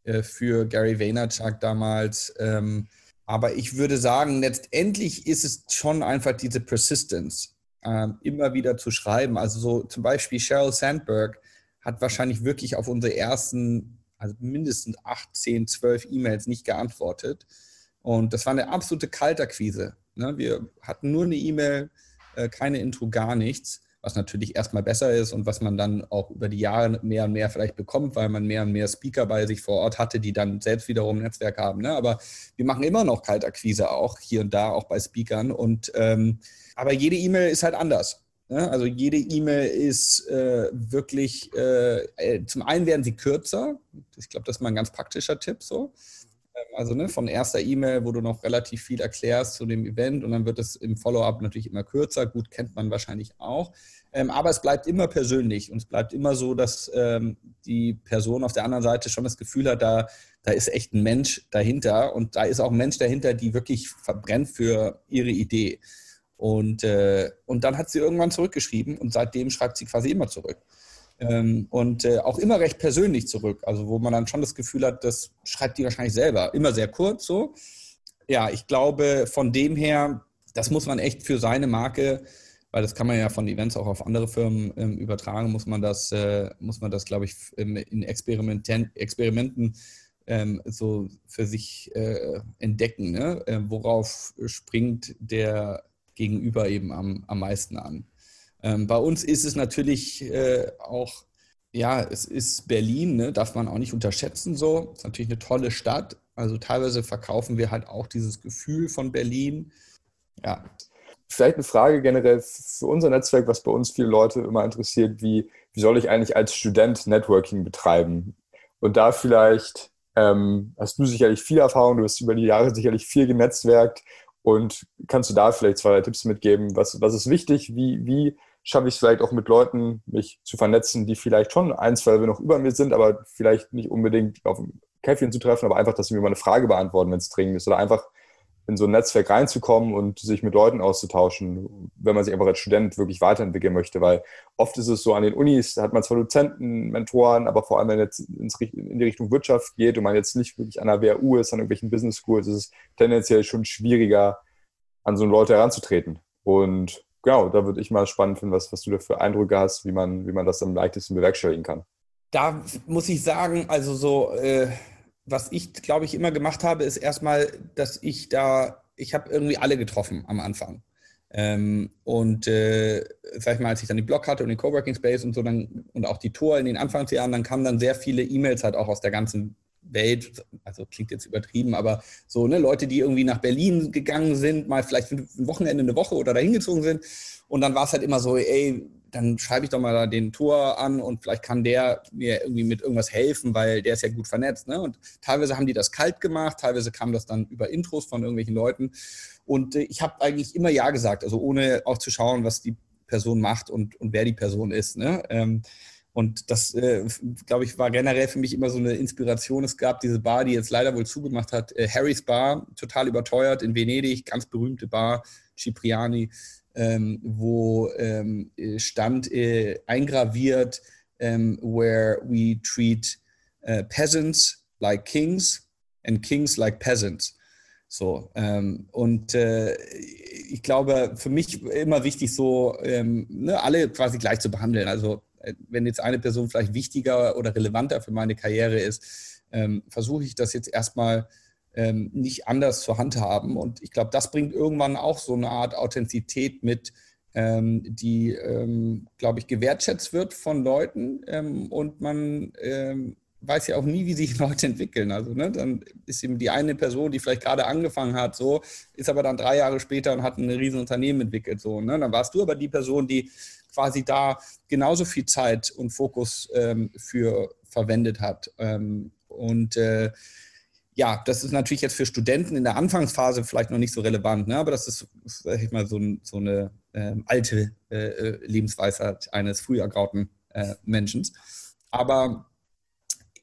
äh, für Gary Vaynerchuk damals. Ähm, aber ich würde sagen, letztendlich ist es schon einfach diese Persistence, ähm, immer wieder zu schreiben. Also so zum Beispiel Sheryl Sandberg hat wahrscheinlich wirklich auf unsere ersten, also mindestens 8, 10, 12 E-Mails nicht geantwortet. Und das war eine absolute Kalterquise. Ne? Wir hatten nur eine E-Mail, äh, keine Intro, gar nichts was natürlich erstmal besser ist und was man dann auch über die Jahre mehr und mehr vielleicht bekommt, weil man mehr und mehr Speaker bei sich vor Ort hatte, die dann selbst wiederum ein Netzwerk haben. Ne? Aber wir machen immer noch Kaltakquise auch hier und da, auch bei Speakern. Und ähm, aber jede E-Mail ist halt anders. Ne? Also jede E-Mail ist äh, wirklich, äh, äh zum einen werden sie kürzer. Ich glaube, das ist mal ein ganz praktischer Tipp so. Also ne, von erster E-Mail, wo du noch relativ viel erklärst zu dem Event und dann wird es im Follow-up natürlich immer kürzer. Gut, kennt man wahrscheinlich auch. Ähm, aber es bleibt immer persönlich und es bleibt immer so, dass ähm, die Person auf der anderen Seite schon das Gefühl hat, da, da ist echt ein Mensch dahinter und da ist auch ein Mensch dahinter, die wirklich verbrennt für ihre Idee. Und, äh, und dann hat sie irgendwann zurückgeschrieben und seitdem schreibt sie quasi immer zurück. Ähm, und äh, auch immer recht persönlich zurück. Also wo man dann schon das Gefühl hat, das schreibt die wahrscheinlich selber. Immer sehr kurz so. Ja, ich glaube, von dem her, das muss man echt für seine Marke, weil das kann man ja von Events auch auf andere Firmen ähm, übertragen, muss man das, äh, muss man das, glaube ich, in Experimenten, Experimenten ähm, so für sich äh, entdecken. Ne? Äh, worauf springt der Gegenüber eben am, am meisten an? Ähm, bei uns ist es natürlich äh, auch, ja, es ist Berlin, ne? darf man auch nicht unterschätzen so. Ist natürlich eine tolle Stadt. Also teilweise verkaufen wir halt auch dieses Gefühl von Berlin. Ja. Vielleicht eine Frage generell für unser Netzwerk, was bei uns viele Leute immer interessiert, wie, wie soll ich eigentlich als Student Networking betreiben? Und da vielleicht ähm, hast du sicherlich viel Erfahrung, du hast über die Jahre sicherlich viel genetzwerkt und kannst du da vielleicht zwei Tipps mitgeben? Was, was ist wichtig? Wie, wie schaffe ich es vielleicht auch mit Leuten, mich zu vernetzen, die vielleicht schon ein, zwei noch über mir sind, aber vielleicht nicht unbedingt auf ein Käffchen zu treffen, aber einfach, dass sie mir mal eine Frage beantworten, wenn es dringend ist. Oder einfach in so ein Netzwerk reinzukommen und sich mit Leuten auszutauschen, wenn man sich einfach als Student wirklich weiterentwickeln möchte. Weil oft ist es so, an den Unis hat man zwar Dozenten, Mentoren, aber vor allem, wenn es in die Richtung Wirtschaft geht und man jetzt nicht wirklich an der WHU ist, an irgendwelchen Business Schools, ist es tendenziell schon schwieriger, an so Leute heranzutreten. Und genau, da würde ich mal spannend finden, was, was du da für Eindrücke hast, wie man, wie man das am leichtesten bewerkstelligen kann. Da muss ich sagen, also so, äh, was ich, glaube ich, immer gemacht habe, ist erstmal, dass ich da, ich habe irgendwie alle getroffen am Anfang. Ähm, und äh, sag ich mal, als ich dann die Blog hatte und den Coworking Space und so, dann und auch die Tour in den Anfangsjahren, dann kamen dann sehr viele E-Mails halt auch aus der ganzen Welt, also klingt jetzt übertrieben, aber so, ne, Leute, die irgendwie nach Berlin gegangen sind, mal vielleicht ein Wochenende, eine Woche oder dahin gezogen sind. Und dann war es halt immer so, ey, dann schreibe ich doch mal den Tor an und vielleicht kann der mir irgendwie mit irgendwas helfen, weil der ist ja gut vernetzt. Ne? Und teilweise haben die das kalt gemacht, teilweise kam das dann über Intros von irgendwelchen Leuten. Und äh, ich habe eigentlich immer Ja gesagt, also ohne auch zu schauen, was die Person macht und, und wer die Person ist. Ne? Ähm, und das, äh, glaube ich, war generell für mich immer so eine Inspiration. Es gab diese Bar, die jetzt leider wohl zugemacht hat, äh, Harry's Bar, total überteuert in Venedig, ganz berühmte Bar, Cipriani, ähm, wo ähm, stand äh, eingraviert, ähm, where we treat uh, peasants like kings and kings like peasants. So, ähm, und äh, ich glaube, für mich immer wichtig, so ähm, ne, alle quasi gleich zu behandeln. Also äh, wenn jetzt eine Person vielleicht wichtiger oder relevanter für meine Karriere ist, ähm, versuche ich das jetzt erstmal ähm, nicht anders zu handhaben. Und ich glaube, das bringt irgendwann auch so eine Art Authentizität mit, ähm, die, ähm, glaube ich, gewertschätzt wird von Leuten. Ähm, und man ähm, weiß ja auch nie, wie sich Leute entwickeln. Also ne, dann ist eben die eine Person, die vielleicht gerade angefangen hat, so, ist aber dann drei Jahre später und hat ein riesen Unternehmen entwickelt. So, ne? Dann warst du aber die Person, die quasi da genauso viel Zeit und Fokus ähm, für verwendet hat. Ähm, und äh, ja, das ist natürlich jetzt für Studenten in der Anfangsphase vielleicht noch nicht so relevant, ne? aber das ist, sag ich mal, so, so eine ähm, alte äh, äh Lebensweisheit eines früh ergrauten äh, Menschen. Aber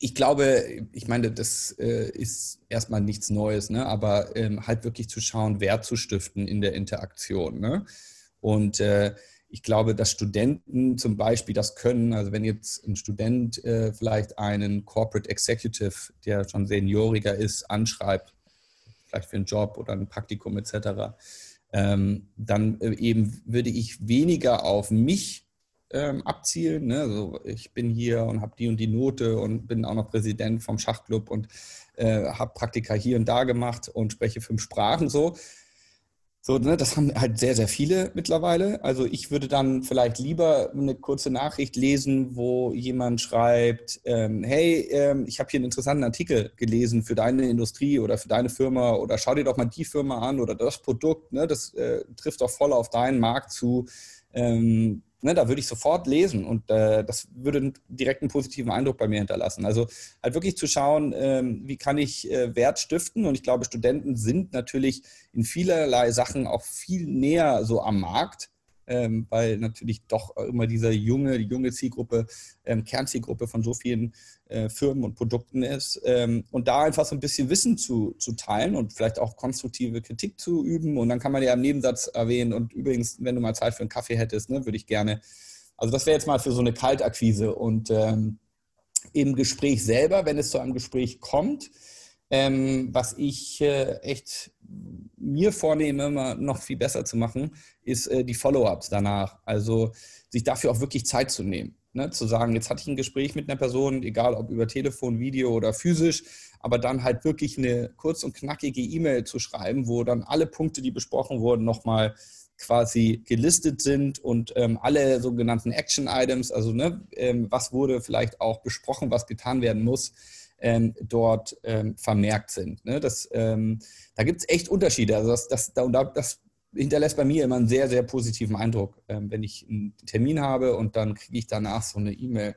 ich glaube, ich meine, das äh, ist erstmal nichts Neues, ne? aber ähm, halt wirklich zu schauen, Wert zu stiften in der Interaktion. Ne? Und äh, ich glaube, dass Studenten zum Beispiel das können, also wenn jetzt ein Student äh, vielleicht einen Corporate Executive, der schon senioriger ist, anschreibt, vielleicht für einen Job oder ein Praktikum etc., ähm, dann äh, eben würde ich weniger auf mich ähm, abzielen. Ne? Also ich bin hier und habe die und die Note und bin auch noch Präsident vom Schachclub und äh, habe Praktika hier und da gemacht und spreche fünf Sprachen so. So, ne, das haben halt sehr, sehr viele mittlerweile. Also ich würde dann vielleicht lieber eine kurze Nachricht lesen, wo jemand schreibt, ähm, hey, ähm, ich habe hier einen interessanten Artikel gelesen für deine Industrie oder für deine Firma oder schau dir doch mal die Firma an oder das Produkt, ne, das äh, trifft doch voll auf deinen Markt zu. Ähm, Ne, da würde ich sofort lesen und äh, das würde direkt einen positiven Eindruck bei mir hinterlassen. Also halt wirklich zu schauen, ähm, wie kann ich äh, Wert stiften und ich glaube, Studenten sind natürlich in vielerlei Sachen auch viel näher so am Markt ähm, weil natürlich doch immer diese junge, junge Zielgruppe, ähm, Kernzielgruppe von so vielen äh, Firmen und Produkten ist. Ähm, und da einfach so ein bisschen Wissen zu, zu teilen und vielleicht auch konstruktive Kritik zu üben. Und dann kann man ja im Nebensatz erwähnen, und übrigens, wenn du mal Zeit für einen Kaffee hättest, ne, würde ich gerne. Also das wäre jetzt mal für so eine Kaltakquise. Und ähm, im Gespräch selber, wenn es zu einem Gespräch kommt, ähm, was ich äh, echt mir vornehme, immer noch viel besser zu machen, ist äh, die Follow-ups danach. Also sich dafür auch wirklich Zeit zu nehmen. Ne? Zu sagen, jetzt hatte ich ein Gespräch mit einer Person, egal ob über Telefon, Video oder physisch, aber dann halt wirklich eine kurz und knackige E-Mail zu schreiben, wo dann alle Punkte, die besprochen wurden, nochmal quasi gelistet sind und ähm, alle sogenannten Action-Items, also ne, ähm, was wurde vielleicht auch besprochen, was getan werden muss, ähm, dort ähm, vermerkt sind. Ne? Das, ähm, da gibt es echt Unterschiede. Also das, das, das hinterlässt bei mir immer einen sehr, sehr positiven Eindruck, ähm, wenn ich einen Termin habe und dann kriege ich danach so eine E-Mail.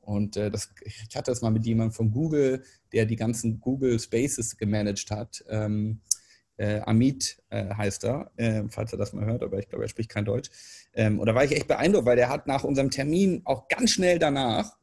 Und äh, das, ich hatte das mal mit jemandem von Google, der die ganzen Google Spaces gemanagt hat. Ähm, äh, Amit äh, heißt er, äh, falls er das mal hört, aber ich glaube, er spricht kein Deutsch. Ähm, und da war ich echt beeindruckt, weil der hat nach unserem Termin auch ganz schnell danach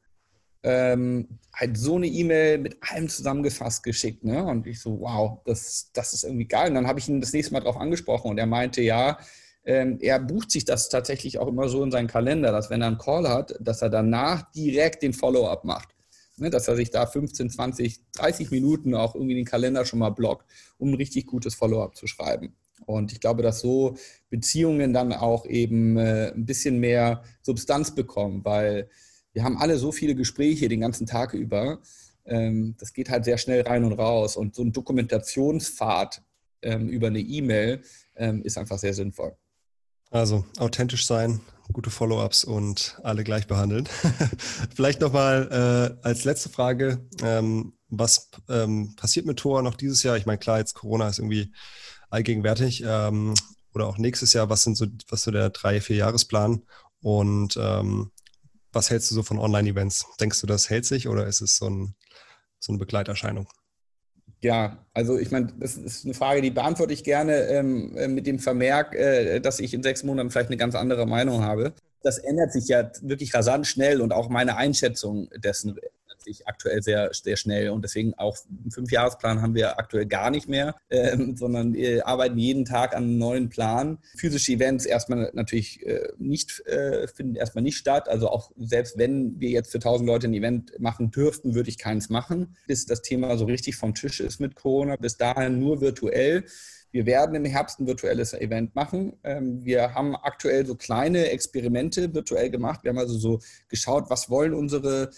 ähm, halt so eine E-Mail mit allem zusammengefasst geschickt. Ne? Und ich so, wow, das, das ist irgendwie geil. Und dann habe ich ihn das nächste Mal darauf angesprochen und er meinte, ja, ähm, er bucht sich das tatsächlich auch immer so in seinen Kalender, dass wenn er einen Call hat, dass er danach direkt den Follow-up macht. Ne? Dass er sich da 15, 20, 30 Minuten auch irgendwie den Kalender schon mal blockt, um ein richtig gutes Follow-up zu schreiben. Und ich glaube, dass so Beziehungen dann auch eben äh, ein bisschen mehr Substanz bekommen, weil wir haben alle so viele Gespräche den ganzen Tag über. Ähm, das geht halt sehr schnell rein und raus. Und so ein Dokumentationspfad ähm, über eine E-Mail ähm, ist einfach sehr sinnvoll. Also authentisch sein, gute Follow-ups und alle gleich behandeln. Vielleicht nochmal äh, als letzte Frage, ähm, was ähm, passiert mit Tor noch dieses Jahr? Ich meine, klar, jetzt Corona ist irgendwie allgegenwärtig ähm, oder auch nächstes Jahr. Was sind so, was so der drei, vier Jahresplan? Und ähm, was hältst du so von Online-Events? Denkst du, das hält sich oder ist es so, ein, so eine Begleiterscheinung? Ja, also ich meine, das ist eine Frage, die beantworte ich gerne ähm, äh, mit dem Vermerk, äh, dass ich in sechs Monaten vielleicht eine ganz andere Meinung habe. Das ändert sich ja wirklich rasant schnell und auch meine Einschätzung dessen sich aktuell sehr, sehr schnell. Und deswegen auch einen Fünfjahresplan haben wir aktuell gar nicht mehr, ähm, sondern wir arbeiten jeden Tag an einem neuen Plan. Physische Events erstmal natürlich äh, nicht, äh, finden erstmal nicht statt. Also auch selbst wenn wir jetzt für 1000 Leute ein Event machen dürften, würde ich keins machen, bis das Thema so richtig vom Tisch ist mit Corona. Bis dahin nur virtuell. Wir werden im Herbst ein virtuelles Event machen. Ähm, wir haben aktuell so kleine Experimente virtuell gemacht. Wir haben also so geschaut, was wollen unsere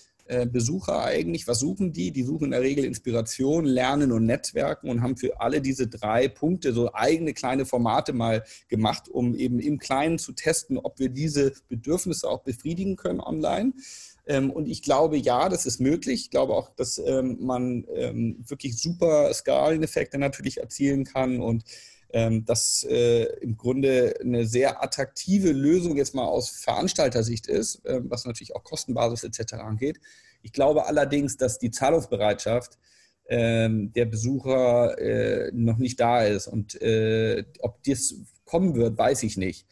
Besucher eigentlich? Was suchen die? Die suchen in der Regel Inspiration, Lernen und Netzwerken und haben für alle diese drei Punkte so eigene kleine Formate mal gemacht, um eben im Kleinen zu testen, ob wir diese Bedürfnisse auch befriedigen können online. Ähm, und ich glaube, ja, das ist möglich. Ich glaube auch, dass ähm, man wirklich super Skaleneffekte natürlich erzielen kann und ähm, das äh, im Grunde eine sehr attraktive Lösung jetzt mal aus Veranstaltersicht ist, äh, was natürlich auch Kostenbasis etc. angeht. Ich glaube allerdings, dass die Zahlungsbereitschaft äh, der Besucher äh, noch nicht da ist und äh, ob das kommen wird, weiß ich nicht.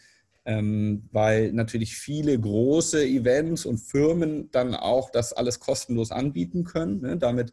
ähm, weil natürlich viele große Events und Firmen dann auch das alles kostenlos anbieten können, ne? damit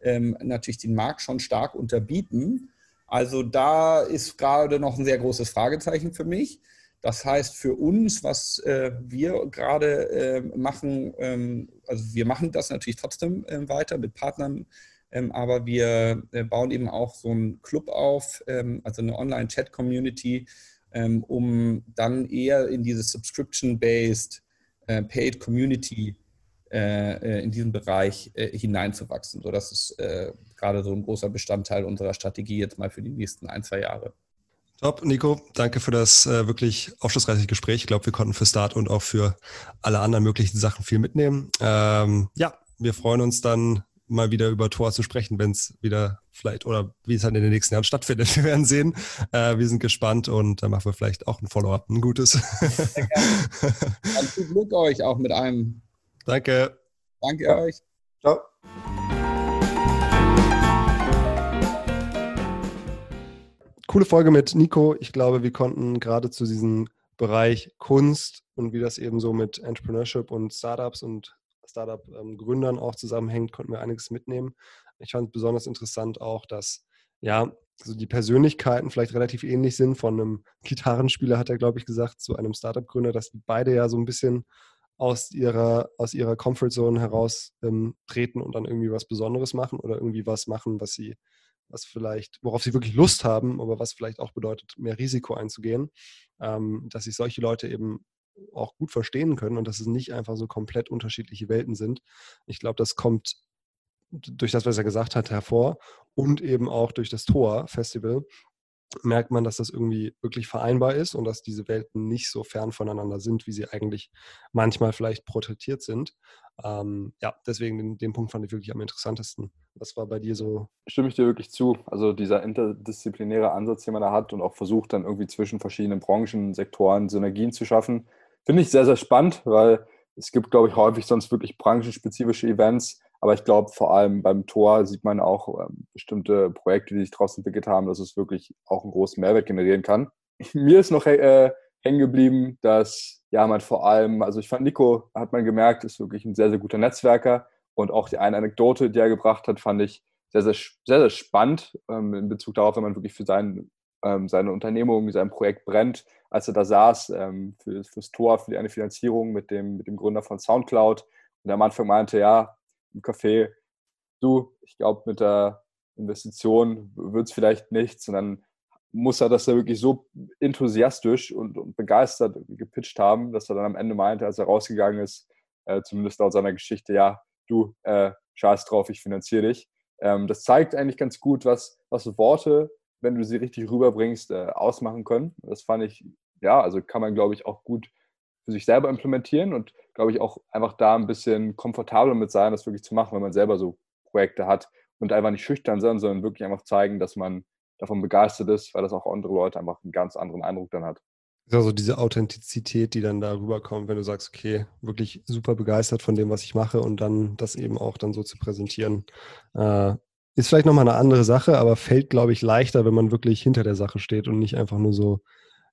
ähm, natürlich den Markt schon stark unterbieten. Also da ist gerade noch ein sehr großes Fragezeichen für mich. Das heißt für uns, was äh, wir gerade äh, machen, ähm, also wir machen das natürlich trotzdem äh, weiter mit Partnern, ähm, aber wir äh, bauen eben auch so einen Club auf, ähm, also eine Online-Chat-Community, ähm, um dann eher in diese Subscription-based äh, Paid Community äh, in diesen Bereich hineinzuwachsen. So, das ist gerade so ein großer Bestandteil unserer Strategie jetzt mal für die nächsten ein, zwei Jahre. Top, Nico. Danke für das äh, wirklich aufschlussreiche Gespräch. Ich glaube, wir konnten für Start und auch für alle anderen möglichen Sachen viel mitnehmen. Ähm, ja, wir freuen uns dann mal wieder über Tor zu sprechen, wenn es wieder vielleicht oder wie es halt in den nächsten Jahren stattfindet. Wir werden sehen. Äh, wir sind gespannt und dann machen wir vielleicht auch ein Follow-up, ein gutes. Sehr gerne. Dann viel Glück euch auch mit einem. Danke. Danke euch. Ciao. Coole Folge mit Nico. Ich glaube, wir konnten gerade zu diesem Bereich Kunst und wie das eben so mit Entrepreneurship und Startups und Startup-Gründern auch zusammenhängt, konnten wir einiges mitnehmen. Ich fand besonders interessant auch, dass ja, also die Persönlichkeiten vielleicht relativ ähnlich sind. Von einem Gitarrenspieler hat er, glaube ich, gesagt, zu einem Startup-Gründer, dass die beide ja so ein bisschen aus ihrer, aus ihrer Comfortzone heraus ähm, treten und dann irgendwie was Besonderes machen oder irgendwie was machen, was sie, was vielleicht, worauf sie wirklich Lust haben, aber was vielleicht auch bedeutet, mehr Risiko einzugehen. Ähm, dass sich solche Leute eben auch gut verstehen können und dass es nicht einfach so komplett unterschiedliche Welten sind. Ich glaube, das kommt durch das, was er gesagt hat, hervor und eben auch durch das Tor-Festival merkt man, dass das irgendwie wirklich vereinbar ist und dass diese Welten nicht so fern voneinander sind, wie sie eigentlich manchmal vielleicht porträtiert sind. Ähm, ja, deswegen den, den, Punkt fand ich wirklich am interessantesten. Was war bei dir so? Stimme ich dir wirklich zu. Also dieser interdisziplinäre Ansatz, den man da hat und auch versucht dann irgendwie zwischen verschiedenen Branchen, Sektoren Synergien zu schaffen, Finde ich sehr, sehr spannend, weil es gibt, glaube ich, häufig sonst wirklich branchenspezifische Events. Aber ich glaube, vor allem beim Tor sieht man auch ähm, bestimmte Projekte, die sich daraus entwickelt haben, dass es wirklich auch einen großen Mehrwert generieren kann. Mir ist noch äh, hängen geblieben, dass ja man vor allem, also ich fand Nico, hat man gemerkt, ist wirklich ein sehr, sehr guter Netzwerker. Und auch die eine Anekdote, die er gebracht hat, fand ich sehr, sehr, sehr, sehr spannend ähm, in Bezug darauf, wenn man wirklich für sein, ähm, seine Unternehmung, sein Projekt brennt, als er da saß ähm, für, fürs Tor, für eine Finanzierung mit dem, mit dem Gründer von Soundcloud. Und er am Anfang meinte, ja, im Café, du, ich glaube, mit der Investition wird es vielleicht nichts. Und dann muss er das ja wirklich so enthusiastisch und, und, begeistert gepitcht haben, dass er dann am Ende meinte, als er rausgegangen ist, äh, zumindest laut seiner Geschichte, ja, du, äh, scheiß drauf, ich finanziere dich. Ähm, das zeigt eigentlich ganz gut, was, was Worte, wenn du sie richtig rüberbringst, äh, ausmachen können. Das fand ich ja, also kann man, glaube ich, auch gut für sich selber implementieren und, glaube ich, auch einfach da ein bisschen komfortabler mit sein, das wirklich zu machen, wenn man selber so Projekte hat und einfach nicht schüchtern sein, sondern wirklich einfach zeigen, dass man davon begeistert ist, weil das auch andere Leute einfach einen ganz anderen Eindruck dann hat. Ist also diese Authentizität, die dann da rüberkommt, wenn du sagst, okay, wirklich super begeistert von dem, was ich mache und dann das eben auch dann so zu präsentieren, äh, ist vielleicht nochmal eine andere Sache, aber fällt, glaube ich, leichter, wenn man wirklich hinter der Sache steht und nicht einfach nur so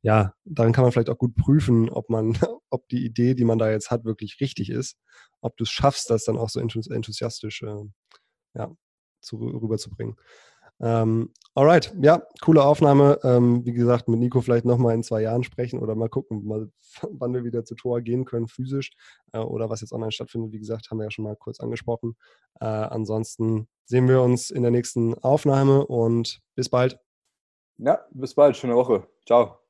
ja, daran kann man vielleicht auch gut prüfen, ob man, ob die Idee, die man da jetzt hat, wirklich richtig ist, ob du es schaffst, das dann auch so enthusiastisch äh, ja, zu, rüberzubringen. Ähm, alright, ja, coole Aufnahme. Ähm, wie gesagt, mit Nico vielleicht nochmal in zwei Jahren sprechen oder mal gucken, mal, wann wir wieder zu Tor gehen können, physisch äh, oder was jetzt online stattfindet. Wie gesagt, haben wir ja schon mal kurz angesprochen. Äh, ansonsten sehen wir uns in der nächsten Aufnahme und bis bald. Ja, bis bald. Schöne Woche. Ciao.